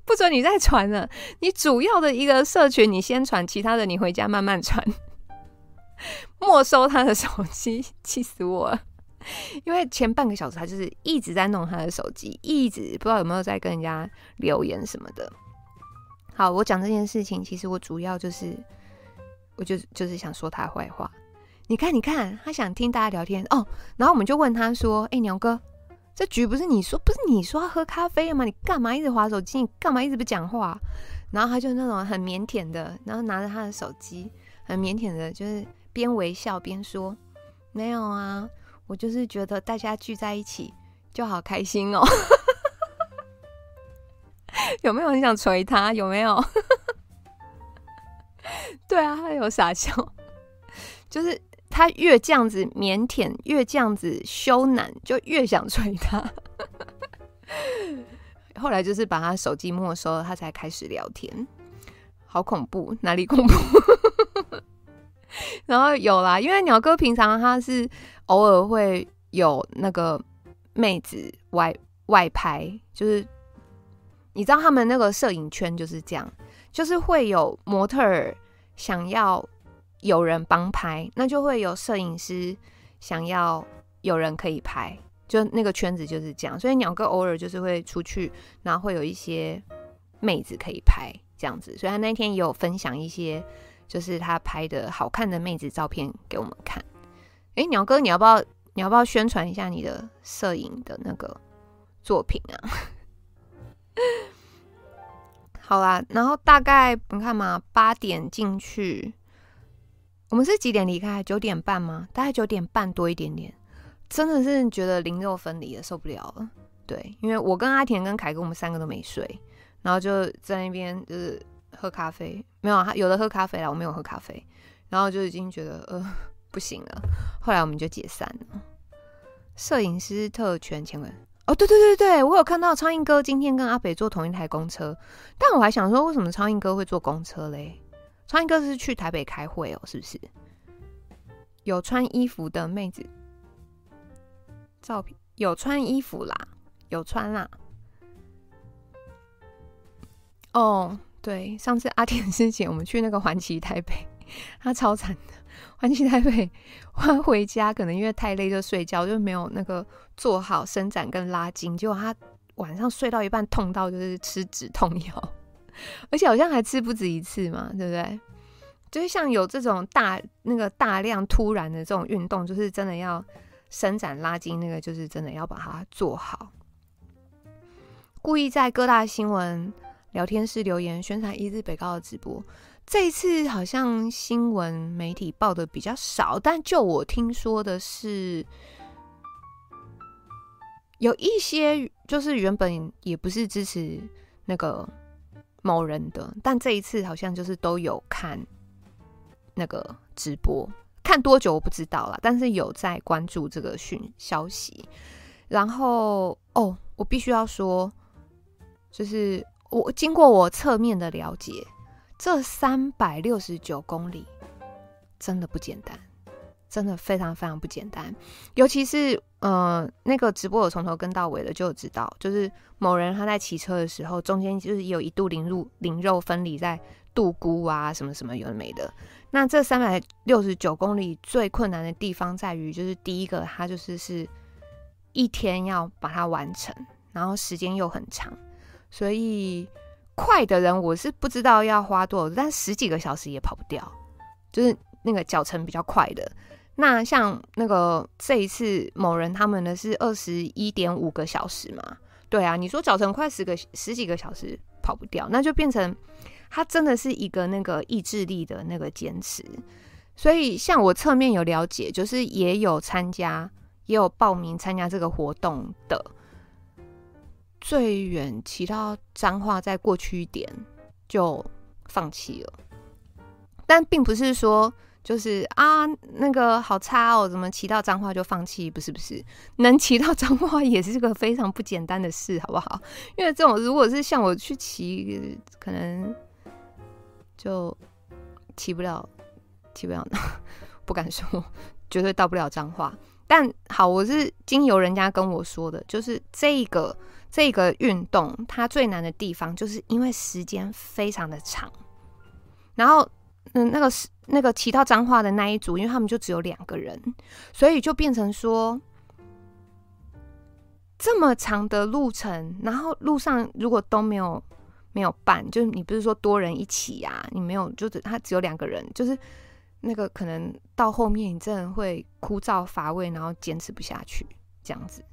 [SPEAKER 1] 不准你再传了！你主要的一个社群你先传，其他的你回家慢慢传。没收他的手机，气死我了！因为前半个小时他就是一直在弄他的手机，一直不知道有没有在跟人家留言什么的。好，我讲这件事情，其实我主要就是，我就就是想说他坏话。你看，你看，他想听大家聊天哦。然后我们就问他说：“哎，鸟哥。”这局不是你说，不是你说要喝咖啡吗？你干嘛一直滑手机？你干嘛一直不讲话？然后他就那种很腼腆的，然后拿着他的手机，很腼腆的，就是边微笑边说：“没有啊，我就是觉得大家聚在一起就好开心哦。”有没有很想捶他？有没有？对啊，他有傻笑，就是。他越这样子腼腆，越这样子羞赧，就越想捶他。后来就是把他手机没收了，他才开始聊天。好恐怖，哪里恐怖？然后有啦，因为鸟哥平常他是偶尔会有那个妹子外外拍，就是你知道他们那个摄影圈就是这样，就是会有模特儿想要有人帮拍，那就会有摄影师想要有人可以拍，就那个圈子就是这样。所以鸟哥偶尔就是会出去，然后会有一些妹子可以拍这样子，所以他那天也有分享一些。就是他拍的好看的妹子照片给我们看。哎，鸟哥，你要不要你要不要宣传一下你的摄影的那个作品啊？好啦，然后大概你看嘛，八点进去，我们是几点离开？九点半吗？大概九点半多一点点。真的是觉得灵肉分离了，受不了了。对，因为我跟阿田跟凯哥，我们三个都没睡，然后就在那边就是。喝咖啡没有，有的喝咖啡了，我没有喝咖啡，然后就已经觉得呃不行了，后来我们就解散了。摄影师特权请问哦，对对对对，我有看到苍蝇哥今天跟阿北坐同一台公车，但我还想说，为什么苍蝇哥会坐公车嘞？川哥是去台北开会哦，是不是？有穿衣服的妹子照片，有穿衣服啦，有穿啦，哦。对，上次阿田之前我们去那个环旗台北，他超惨的。环旗台北，他回家可能因为太累就睡觉，就没有那个做好伸展跟拉筋，结果他晚上睡到一半痛到就是吃止痛药，而且好像还吃不止一次嘛，对不对？就是像有这种大那个大量突然的这种运动，就是真的要伸展拉筋，那个就是真的要把它做好。故意在各大新闻聊天室留言宣传一日北高的直播，这一次好像新闻媒体报的比较少，但就我听说的是，有一些就是原本也不是支持那个某人的，但这一次好像就是都有看那个直播，看多久我不知道啦，但是有在关注这个讯消息。然后哦，我必须要说，就是。我经过我侧面的了解，这三百六十九公里真的不简单，真的非常非常不简单。尤其是呃，那个直播我从头跟到尾的，就知道，就是某人他在骑车的时候，中间就是有一度灵肉灵肉分离在度孤啊，什么什么有的没的。那这三百六十九公里最困难的地方在于，就是第一个，它就是是一天要把它完成，然后时间又很长。所以快的人我是不知道要花多少，但十几个小时也跑不掉。就是那个脚程比较快的，那像那个这一次某人他们的是二十一点五个小时嘛？对啊，你说早晨快十个十几个小时跑不掉，那就变成他真的是一个那个意志力的那个坚持。所以像我侧面有了解，就是也有参加，也有报名参加这个活动的。最远骑到彰化，再过去一点就放弃了。但并不是说就是啊，那个好差哦，怎么骑到脏话就放弃？不是不是，能骑到脏话也是个非常不简单的事，好不好？因为这种如果是像我去骑，可能就骑不了，骑不了，不敢说，绝对到不了脏话。但好，我是经由人家跟我说的，就是这个。这个运动它最难的地方，就是因为时间非常的长。然后，嗯，那个是那个骑到脏话的那一组，因为他们就只有两个人，所以就变成说这么长的路程，然后路上如果都没有没有伴，就是你不是说多人一起呀、啊，你没有，就是他只有两个人，就是那个可能到后面你真的会枯燥乏味，然后坚持不下去这样子。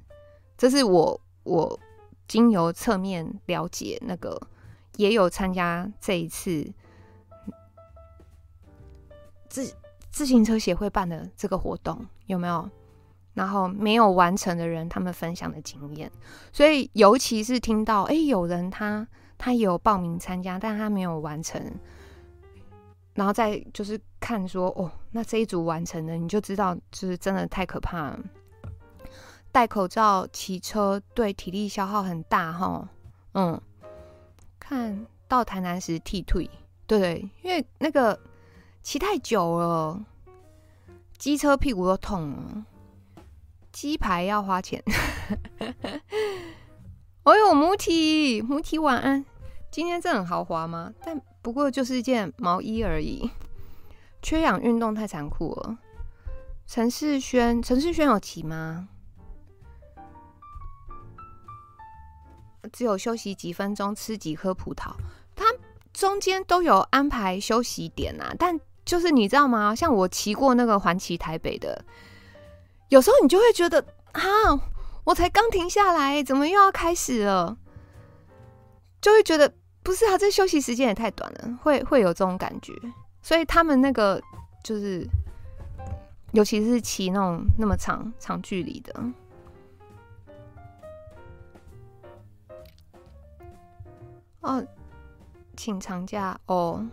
[SPEAKER 1] 这是我我。经由侧面了解，那个也有参加这一次自自行车协会办的这个活动，有没有？然后没有完成的人，他们分享的经验。所以，尤其是听到哎、有人他他有报名参加，但他没有完成，然后再就是看说哦，那这一组完成的，你就知道，就是真的太可怕了。戴口罩骑车对体力消耗很大哈，嗯，看到台南时剃退，对对，因为那个骑太久了，机车屁股都痛了。鸡排要花钱。哦 呦，母体母体晚安。今天这很豪华吗？但不过就是一件毛衣而已。缺氧运动太残酷了。陈世轩，陈世轩有骑吗？只有休息几分钟，吃几颗葡萄。他中间都有安排休息点啊，但就是你知道吗？像我骑过那个环骑台北的，有时候你就会觉得啊，我才刚停下来，怎么又要开始了？就会觉得不是啊，这休息时间也太短了，会会有这种感觉。所以他们那个就是，尤其是骑那种那么长长距离的。哦，请长假哦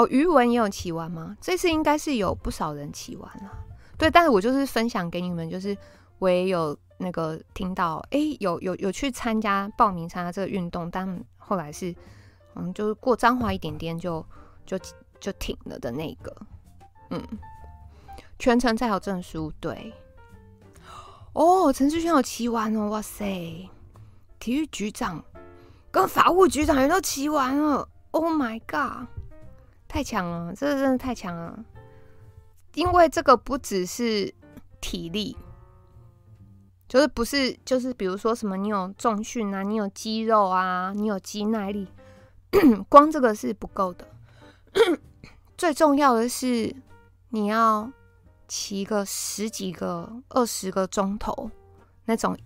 [SPEAKER 1] 哦，余文也有骑完吗？这次应该是有不少人骑完了。对，但是我就是分享给你们，就是我也有那个听到，哎、有有有去参加报名参加这个运动，但后来是嗯，就是过彰化一点点就就就停了的那个，嗯，全程才有证书。对，哦，陈志轩有骑完哦，哇塞，体育局长。跟法务局长也都骑完了，Oh my god，太强了，这个真的太强了。因为这个不只是体力，就是不是就是比如说什么，你有重训啊，你有肌肉啊，你有肌耐力，光这个是不够的。最重要的是你要骑个十几个、二十个钟头，那种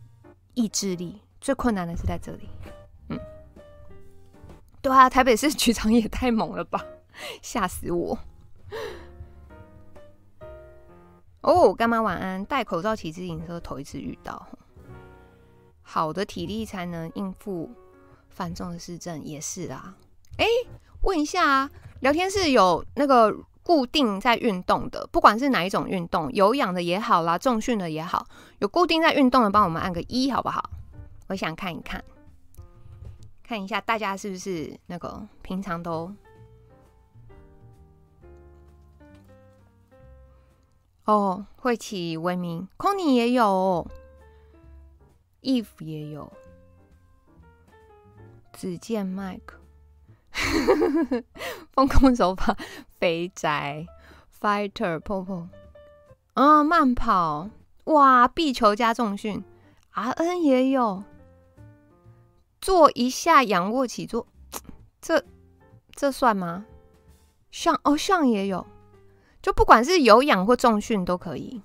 [SPEAKER 1] 意志力，最困难的是在这里。嗯对啊，台北市 局长也太猛了吧，吓死我！哦，干妈晚安。戴口罩骑自行车，头一次遇到。好的体力才能应付繁重的市政，也是啊。哎，问一下啊，聊天室有那个固定在运动的，不管是哪一种运动，有氧的也好啦，重训的也好，有固定在运动的，帮我们按个一好不好？我想看一看。看一下大家是不是那个平常都哦会起威明，Conny 也有，Eve 也有，只见 Mike，疯狂手法，肥宅，Fighter Popo，啊慢跑，哇壁球加重训，RN 也有。做一下仰卧起坐，这这算吗？像哦，像也有，就不管是有氧或重训都可以。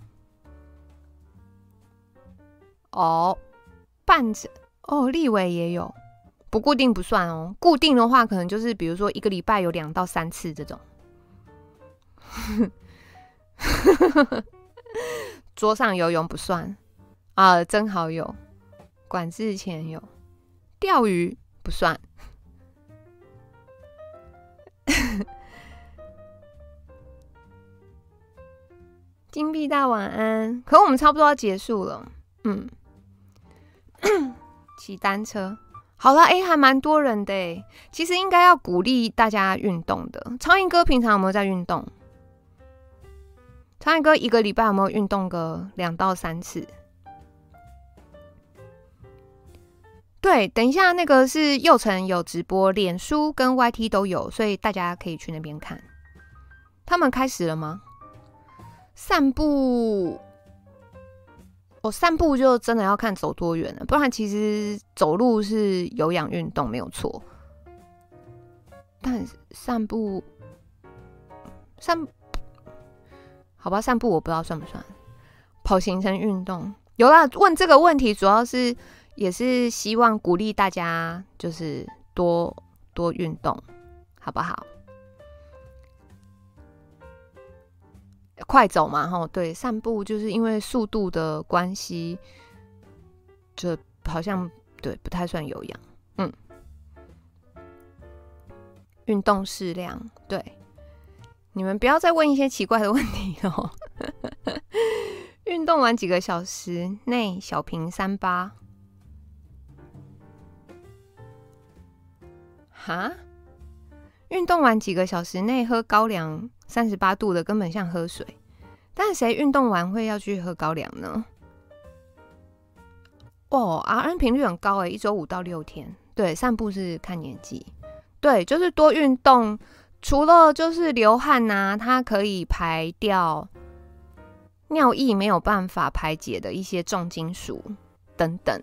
[SPEAKER 1] 哦，半着哦，立伟也有，不固定不算哦。固定的话，可能就是比如说一个礼拜有两到三次这种。桌上游泳不算啊，真好有，管制前有。钓鱼不算。金币大晚安，可我们差不多要结束了。嗯，骑单车好了，哎、欸，还蛮多人的。其实应该要鼓励大家运动的。超英哥平常有没有在运动？超英哥一个礼拜有没有运动个两到三次？对，等一下，那个是右城有直播，脸书跟 YT 都有，所以大家可以去那边看。他们开始了吗？散步，哦，散步就真的要看走多远了，不然其实走路是有氧运动没有错。但散步，散，好吧，散步我不知道算不算跑行程运动。有啦，问这个问题主要是。也是希望鼓励大家，就是多多运动，好不好？快走嘛，吼，对，散步就是因为速度的关系，就好像对不太算有氧，嗯，运动适量，对，你们不要再问一些奇怪的问题哦。运动完几个小时内小平三八。哈，运动完几个小时内喝高粱三十八度的根本像喝水。但谁运动完会要去喝高粱呢？哦，R N 频率很高诶，一周五到六天。对，散步是看年纪。对，就是多运动，除了就是流汗呐、啊，它可以排掉尿液没有办法排解的一些重金属等等，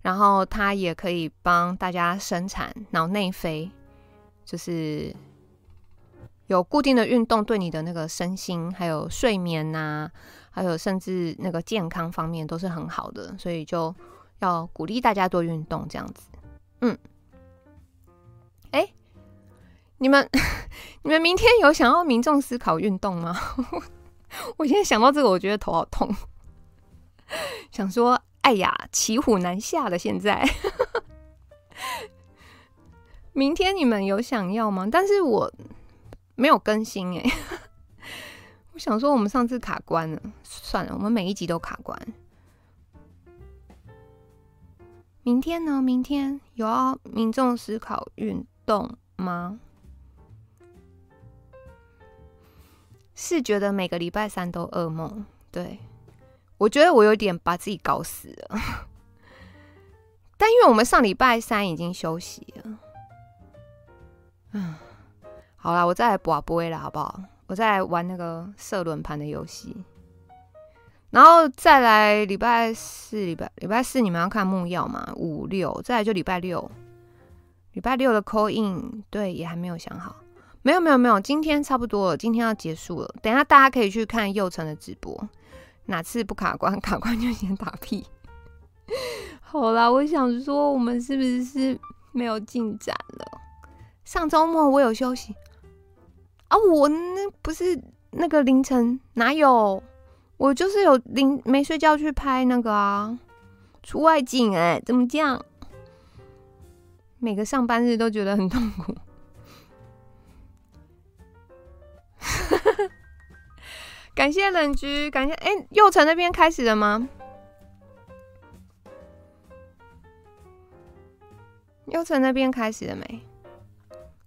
[SPEAKER 1] 然后它也可以帮大家生产脑内啡，就是有固定的运动对你的那个身心还有睡眠呐、啊，还有甚至那个健康方面都是很好的，所以就要鼓励大家多运动这样子，嗯。哎，你们你们明天有想要民众思考运动吗？我现在想到这个，我觉得头好痛。想说，哎呀，骑虎难下了。现在，明天你们有想要吗？但是我没有更新哎。我想说，我们上次卡关了，算了，我们每一集都卡关。明天呢？明天有要民众思考运动吗？是觉得每个礼拜三都噩梦？对，我觉得我有点把自己搞死了。但因为我们上礼拜三已经休息了，嗯，好啦，我再来博杯了，好不好？我再来玩那个射轮盘的游戏，然后再来礼拜四，礼拜礼拜四你们要看木曜嘛？五六，再来就礼拜六。礼拜六的 call in 对，也还没有想好，没有没有没有，今天差不多了，今天要结束了。等一下大家可以去看佑成的直播，哪次不卡关，卡关就先打屁。好啦，我想说我们是不是没有进展了？上周末我有休息啊，我那不是那个凌晨哪有？我就是有凌没睡觉去拍那个啊，出外景哎、怎么这样？每个上班日都觉得很痛苦。感谢冷居，感谢哎，右城那边开始了吗？右城那边开始了没？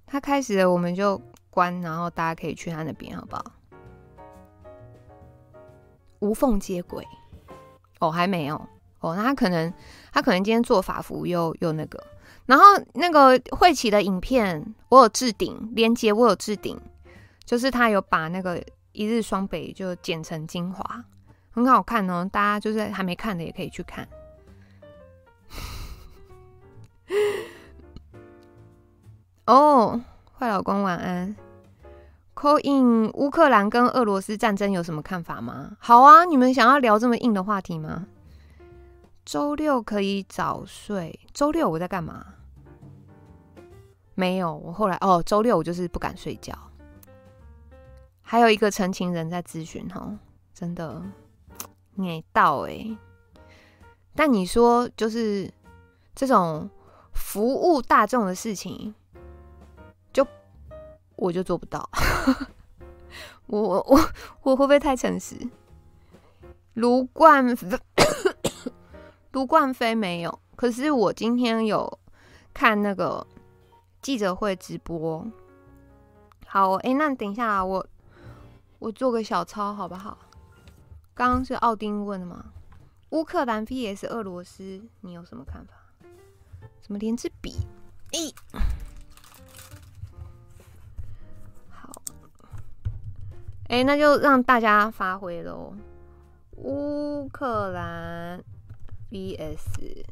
[SPEAKER 1] 他开始了，我们就关，然后大家可以去他那边，好不好？无缝接轨哦，还没有哦，那他可能他可能今天做法服又又那个。然后那个慧琪的影片，我有置顶连接，我有置顶，就是他有把那个一日双北就剪成精华，很好看哦。大家就是还没看的也可以去看。哦，坏老公晚安。Call in 乌克兰跟俄罗斯战争有什么看法吗？好啊，你们想要聊这么硬的话题吗？周六可以早睡。周六我在干嘛？没有，我后来哦，周六我就是不敢睡觉。还有一个陈情人在咨询哦，真的，你到哎。但你说就是这种服务大众的事情，我就做不到。我我我会不会太诚实？卢冠卢冠飞没有，可是我今天有看那个。记者会直播，好，哎、欸，那等一下啊，我我做个小抄好不好？刚刚是奥丁问的吗？乌克兰 VS 俄罗斯，你有什么看法？怎么连支笔？咦、欸，哎、那就让大家发挥喽。乌克兰 VS。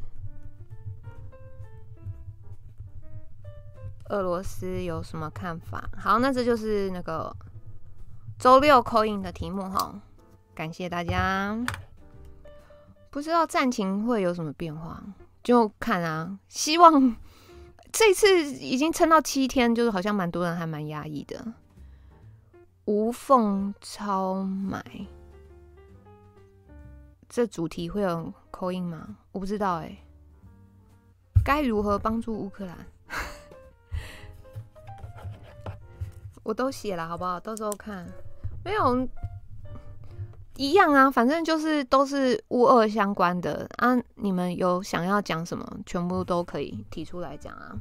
[SPEAKER 1] 俄罗斯有什么看法？好，那这就是那个周六 call in 的题目哈。感谢大家。不知道战情会有什么变化，就看啊。希望 这次已经撑到七天，就是好像蛮多人还蛮压抑的。无缝超买，这主题会有口音吗？我不知道哎、该如何帮助乌克兰？我都写了，好不好？到时候看，没有一样啊，反正就是都是乌俄相关的啊。你们有想要讲什么，全部都可以提出来讲啊，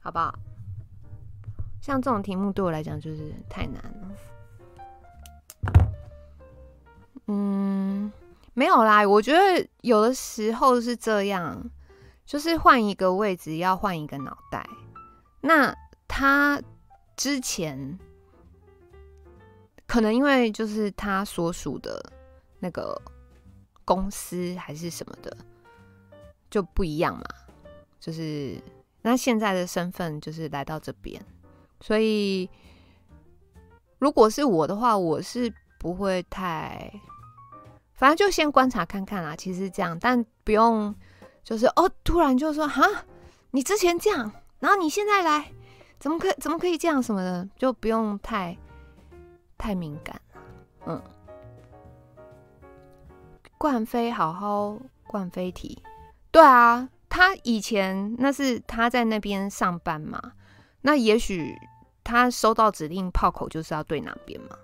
[SPEAKER 1] 好不好？像这种题目对我来讲就是太难了。嗯，没有啦，我觉得有的时候是这样，就是换一个位置要换一个脑袋。那他之前可能因为就是他所属的那个公司还是什么的就不一样嘛，就是那现在的身份就是来到这边，所以如果是我的话，我是不会太。反正就先观察看看啦，其实这样，但不用就是哦，突然就说哈，你之前这样，然后你现在来，怎么可怎么可以这样什么的，就不用太太敏感，嗯。冠飞好好冠飞提，对啊，他以前那是他在那边上班嘛，那也许他收到指令炮口就是要对哪边嘛，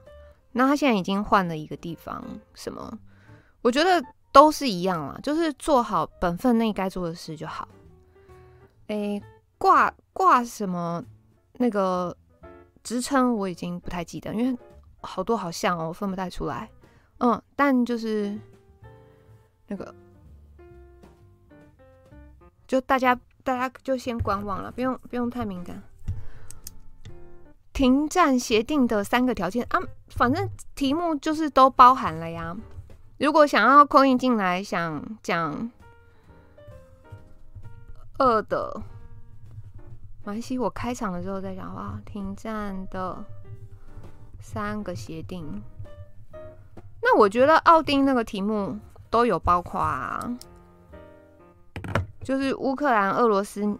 [SPEAKER 1] 那他现在已经换了一个地方，什么？我觉得都是一样啊，就是做好本分内该做的事就好。诶，挂挂什么那个职称我已经不太记得，因为好多好像哦，我分不太出来。嗯，但就是那个，就大家大家就先观望了，不用不用太敏感。停战协定的三个条件啊，反正题目就是都包含了呀。如果想要空运进来，想讲二的，没关系，我开场的时候再讲话。停战的三个协定，那我觉得奥丁那个题目都有包括啊，就是乌克兰、俄罗斯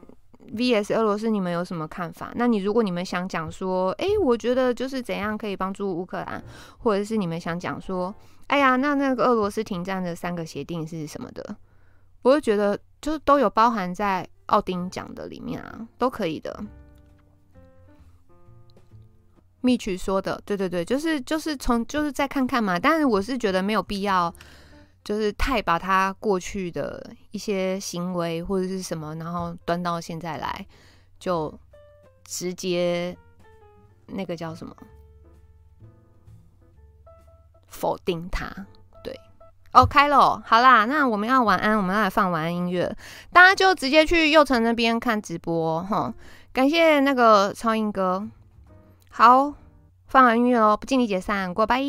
[SPEAKER 1] vs 俄罗斯，你们有什么看法？那你如果你们想讲说，哎、我觉得就是怎样可以帮助乌克兰，或者是你们想讲说。哎呀，那那个俄罗斯停战的三个协定是什么的？我就觉得就是都有包含在奥丁讲的里面啊，都可以的。蜜曲说的，对对对，就是就是从就是再看看嘛。但是我是觉得没有必要，就是太把他过去的一些行为或者是什么，然后端到现在来，就直接那个叫什么？否定他，对，哦，开了，好啦，那我们要晚安，我们要来放晚安音乐，大家就直接去右城那边看直播哈，感谢那个超英哥，好，放完音乐哦，不敬礼解散，过拜。